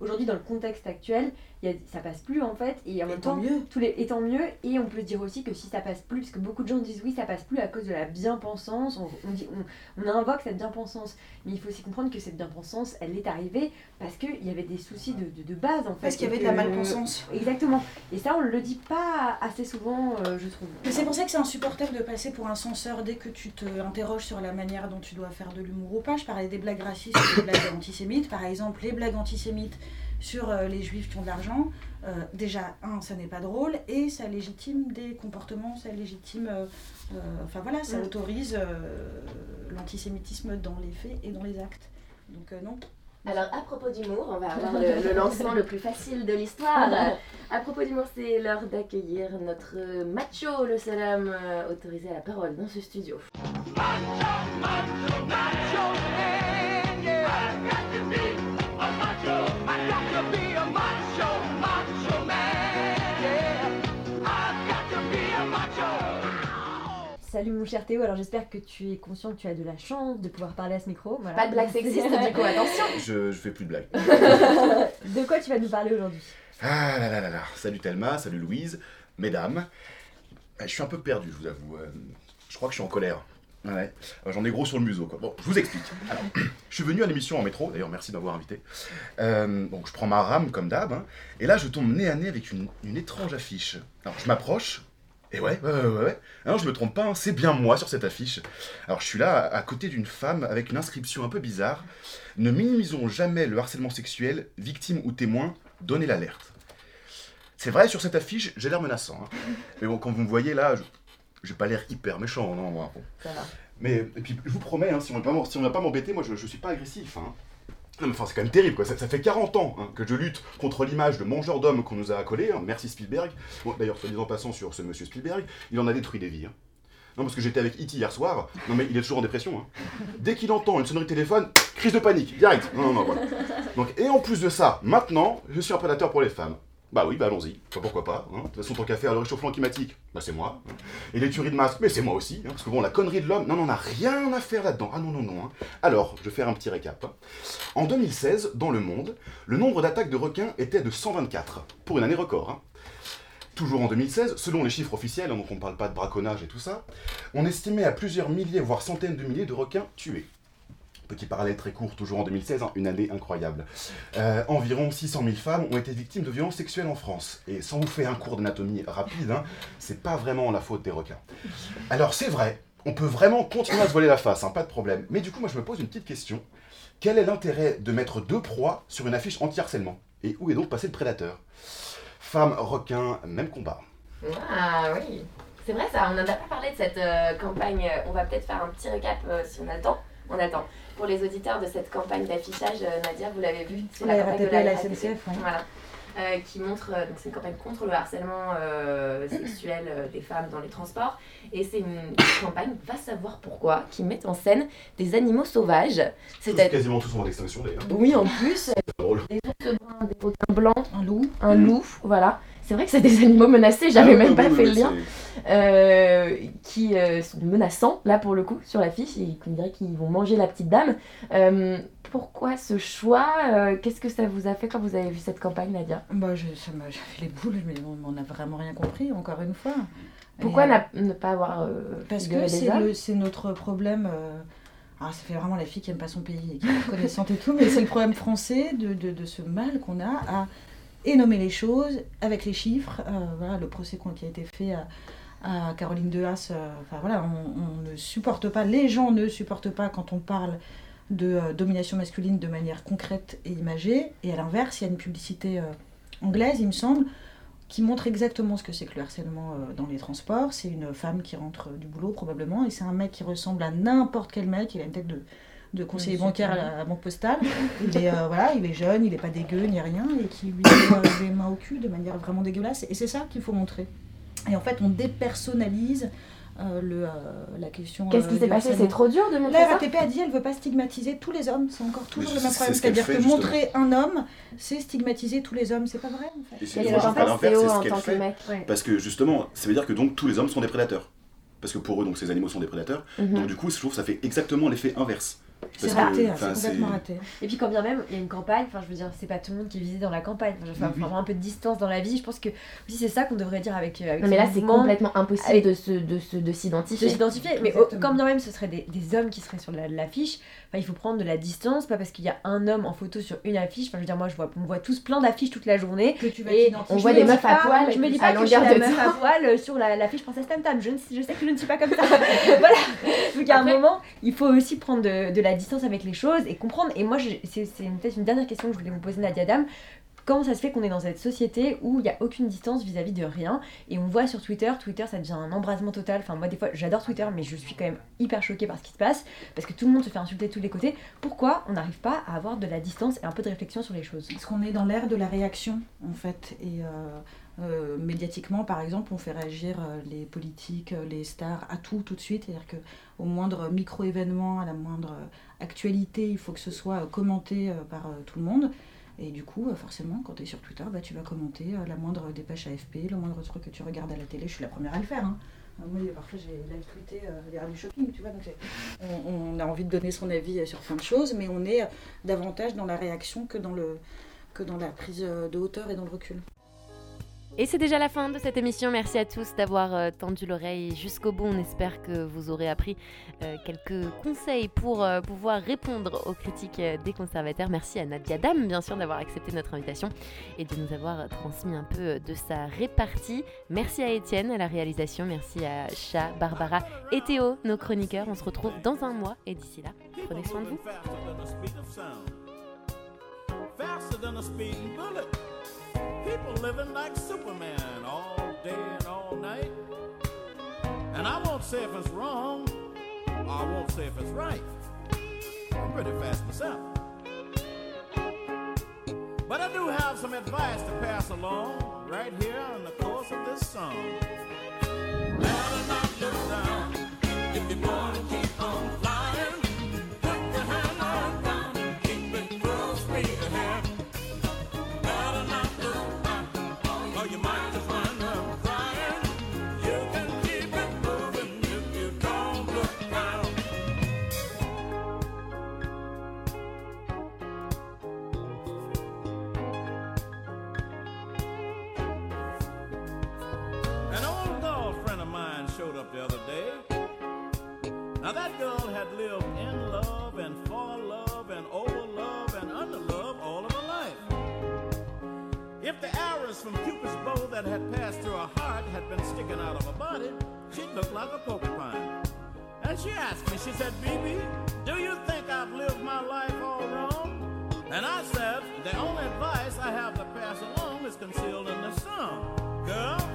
Aujourd'hui, dans le contexte actuel, y a, ça passe plus en fait, et en même tant temps, mieux. tous les, et tant mieux, et on peut dire aussi que si ça passe plus, parce que beaucoup de gens disent oui, ça passe plus à cause de la bien-pensance, on, on, dit, on, on invoque cette bien-pensance, mais il faut aussi comprendre que cette bien-pensance, elle est arrivée parce qu'il y avait des soucis de, de, de base en fait. Parce qu'il y avait de la que- malpensance. Exactement, et ça, on le dit pas assez souvent, euh, je trouve. C'est pour ça que c'est insupportable de passer pour un censeur dès que tu te interroges sur la manière dont tu dois faire de l'humour ou pas. Je parlais des blagues racistes et des blagues antisémites. Par exemple, les blagues antisémites sur euh, les juifs qui ont de l'argent. euh, déjà, un, ça n'est pas drôle et ça légitime des comportements, ça légitime. euh, euh, enfin voilà, ça Mm. autorise euh, l'antisémitisme dans les faits et dans les actes. Donc euh, non. Alors, à propos d'humour, on va avoir le, le lancement le plus facile de l'histoire. À propos d'humour, c'est l'heure d'accueillir notre macho, le seul homme euh, autorisé à la parole dans ce studio. Salut mon cher Théo, alors j'espère que tu es conscient que tu as de la chance de pouvoir parler à ce micro. Voilà. Pas de blague sexiste, du coup, attention. Je, je fais plus de blagues. de quoi tu vas nous parler aujourd'hui? Ah là là là là. Salut Thelma, salut Louise, mesdames. Euh, Je suis un peu perdu, je vous avoue. Euh, Je crois que je suis en colère. Ouais, Euh, j'en ai gros sur le museau quoi. Bon, je vous explique. Alors, je suis venu à l'émission en métro, d'ailleurs merci de m'avoir invité. Euh, donc je prends ma rame comme d'hab, hein, et là je tombe nez à nez avec une, une étrange affiche. Alors je m'approche, et ouais, ouais, ouais, ouais, ouais. Alors je me trompe pas, hein, c'est bien moi sur cette affiche. Alors je suis là à, côté d'une femme avec une inscription un peu bizarre. Ne minimisons jamais le harcèlement sexuel, victime ou témoin, donnez l'alerte. C'est vrai, sur cette affiche, j'ai l'air menaçant. hein. Mais bon, quand vous me voyez là, je j'ai pas l'air hyper méchant, non, moi. bon. Ça va. Mais et puis, je vous promets, hein, si on ne si on va pas m'embêter, moi je, je suis pas agressif. Hein. Non, enfin, c'est quand même terrible, quoi. Ça, fait 40 ans hein, que je lutte contre l'image de mangeur d'hommes qu'on nous a accolé. hein. Merci Spielberg. D'ailleurs, soit disant passant sur ce monsieur Spielberg, il en a détruit des vies. hein. Non, parce que j'étais avec E.T. hier soir. Non, mais il est toujours en dépression. Dès qu'il entend une sonnerie de téléphone, crise de panique, direct. Non, non, non, voilà. Et en plus de ça, maintenant, je suis un prédateur pour les femmes. Bah oui, bah allons-y. Pourquoi pas. hein. De toute façon, tant qu'à faire le réchauffement climatique, bah c'est moi. hein. Et les tueries de masques, mais c'est moi aussi. hein. Parce que bon, la connerie de l'homme, non, on n'a rien à faire là-dedans. Ah non, non, non. hein. Alors, je vais faire un petit récap. hein. En 2016, dans le monde, le nombre d'attaques de requins était de 124. Pour une année record. Toujours en 2016, selon les chiffres officiels, donc on ne parle pas de braconnage et tout ça, on estimait à plusieurs milliers, voire centaines de milliers de requins tués. Petit parallèle très court, toujours en 2016, hein, une année incroyable. Euh, environ 600 000 femmes ont été victimes de violences sexuelles en France. Et sans vous faire un cours d'anatomie rapide, hein, c'est pas vraiment la faute des requins. Alors c'est vrai, on peut vraiment continuer à se voiler la face, hein, pas de problème. Mais du coup, moi je me pose une petite question. Quel est l'intérêt de mettre deux proies sur une affiche anti-harcèlement? Et où est donc passé le prédateur? Femmes, requins, même combat. Ah oui, c'est vrai ça, on n'en a pas parlé de cette euh, campagne. On va peut-être faire un petit récap euh, si on a le temps. On attend. Pour les auditeurs de cette campagne d'affichage, euh, Nadia, vous l'avez vu, c'est La campagne RATP de la. SNCF, ouais. Voilà. Euh, qui montre, euh, donc c'est une campagne contre le harcèlement euh, sexuel euh, des femmes dans les transports. Et c'est une campagne, va savoir pourquoi, qui met en scène des animaux sauvages. Tous, C'est-à-dire quasiment tous en voie d'extinction d'ailleurs. oui, en plus, C'est drôle. des ours bruns, des requins blancs, un loup, un loup, voilà. C'est vrai que c'est des animaux menacés, j'avais Ah même oui, pas oui, fait oui, le lien. Euh, qui euh, sont menaçants, là pour le coup, sur l'affiche, et qu'on dirait qu'ils vont manger la petite dame. Euh, pourquoi ce choix Euh, Qu'est-ce que ça vous a fait quand vous avez vu cette campagne, Nadia? Bah, je, ça m'a j'ai fait les boules, je me dis, on n'a vraiment rien compris, encore une fois. Pourquoi Et, ne pas avoir euh, Parce que c'est notre problème. euh, Alors, ça fait vraiment la fille qui aime pas son pays et qui est reconnaissante et tout, mais c'est le problème français de, de, de ce mal qu'on a à et nommer les choses avec les chiffres. Euh, voilà, le procès qui a été fait à, Caroline Dehaas, euh, voilà, on, ne supporte pas, les gens ne supportent pas quand on parle de euh, domination masculine de manière concrète et imagée. Et à l'inverse, il y a une publicité anglaise, il me semble, qui montre exactement ce que c'est que le harcèlement dans les transports. C'est une femme qui rentre du boulot probablement, et c'est un mec qui ressemble à n'importe quel mec, il a une tête de, de conseiller bancaire à la, Perrin. à la banque postale. Il est, euh, voilà, il est jeune, il est pas dégueu ni rien, et qui lui met les mains au cul de manière vraiment dégueulasse. Et c'est ça qu'il faut montrer. Et en fait, on dépersonnalise euh, le, euh, la question. Qu'est-ce qui s'est passé? C'est trop dur de montrer La ça RATP a dit elle veut pas stigmatiser tous les hommes. C'est encore toujours le même c'est problème. C'est-à-dire que justement. montrer un homme, c'est stigmatiser tous les hommes. C'est pas vrai en fait. Et c'est ce qu'elle fait. Parce que justement, ça veut dire que donc tous les hommes sont des prédateurs. Parce que pour eux, donc ces animaux sont des prédateurs. Mhm. Donc du coup, je trouve que ça fait exactement l'effet inverse. Parce que, hein, c'est- Et puis quand bien même, il y a une campagne, enfin je veux dire, c'est pas tout le monde qui est visé dans la campagne. Enfin, il faut Mhm. avoir un peu de distance dans la vie. Je pense que aussi c'est ça qu'on devrait dire avec. euh, avec Non, mais là, c'est complètement impossible Avec- de se- de se- de s'identifier. de s'identifier. Mais quand bien même ce seraient des, des hommes qui seraient sur la- l'affiche, enfin, il faut prendre de la distance, pas parce qu'il y a un homme en photo sur une affiche. Enfin, je veux dire, moi, je vois, on voit tous plein d'affiches toute la journée. Que tu vas et. On voit je des meufs à poil Je me dis pas que je suis la meuf à poil sur la- l'affiche Princesse Tam Tam. Je, ne- je sais que je ne suis pas comme ça. voilà. Donc à un moment, il faut aussi prendre de, de la distance avec les choses et comprendre. Et moi, c'est peut-être une dernière question que je voulais vous poser, Nadia Dam. Comment ça se fait qu'on est dans cette société où il n'y a aucune distance vis-à-vis de rien Et on voit sur Twitter, Twitter ça devient un embrasement total. Enfin, moi des fois j'adore Twitter, mais je suis quand même hyper choquée par ce qui se passe parce que tout le monde se fait insulter de tous les côtés. Pourquoi on n'arrive pas à avoir de la distance et un peu de réflexion sur les choses? Parce qu'on est dans l'ère de la réaction, en fait. Et euh, euh, médiatiquement, par exemple, on fait réagir euh, les politiques, euh, les stars à tout, tout de suite. C'est-à-dire qu'au moindre micro-événement, à la moindre euh, actualité, il faut que ce soit euh, commenté euh, par euh, tout le monde. Et du coup, euh, forcément, quand tu es sur Twitter, bah, tu vas commenter euh, la moindre dépêche AFP, le moindre truc que tu regardes à la télé. Je suis la première à le faire. Hein. Euh, Moi, parfois, j'ai live tweeté euh, les radios shopping, tu vois. Donc, on, on a envie de donner son avis euh, sur plein de choses, mais on est euh, davantage dans la réaction que dans, le, que dans la prise euh, de hauteur et dans le recul. Et c'est déjà la fin de cette émission. Merci à tous d'avoir euh, tendu l'oreille jusqu'au bout. On espère que vous aurez appris euh, quelques conseils pour euh, pouvoir répondre aux critiques des conservateurs. Merci à Nadia Dam, bien sûr, d'avoir accepté notre invitation et de nous avoir transmis un peu de sa répartie. Merci à Étienne à la réalisation. Merci à Chat, Barbara et Théo, nos chroniqueurs. On se retrouve dans un mois et d'ici là, prenez soin de vous. People living like Superman all day and all night. And I won't say if it's wrong, I won't say if it's right. I'm pretty fast myself. But I do have some advice to pass along right here in the course of this song. Better not look down if you want to keep on flying. That girl had lived in love and for love and over love and under love all of her life. If the arrows from Cupid's bow that had passed through her heart had been sticking out of her body, she'd look like a porcupine. And she asked me, she said, BB, do you think I've lived my life all wrong? And I said, the only advice I have to pass along is concealed in the song. Girl,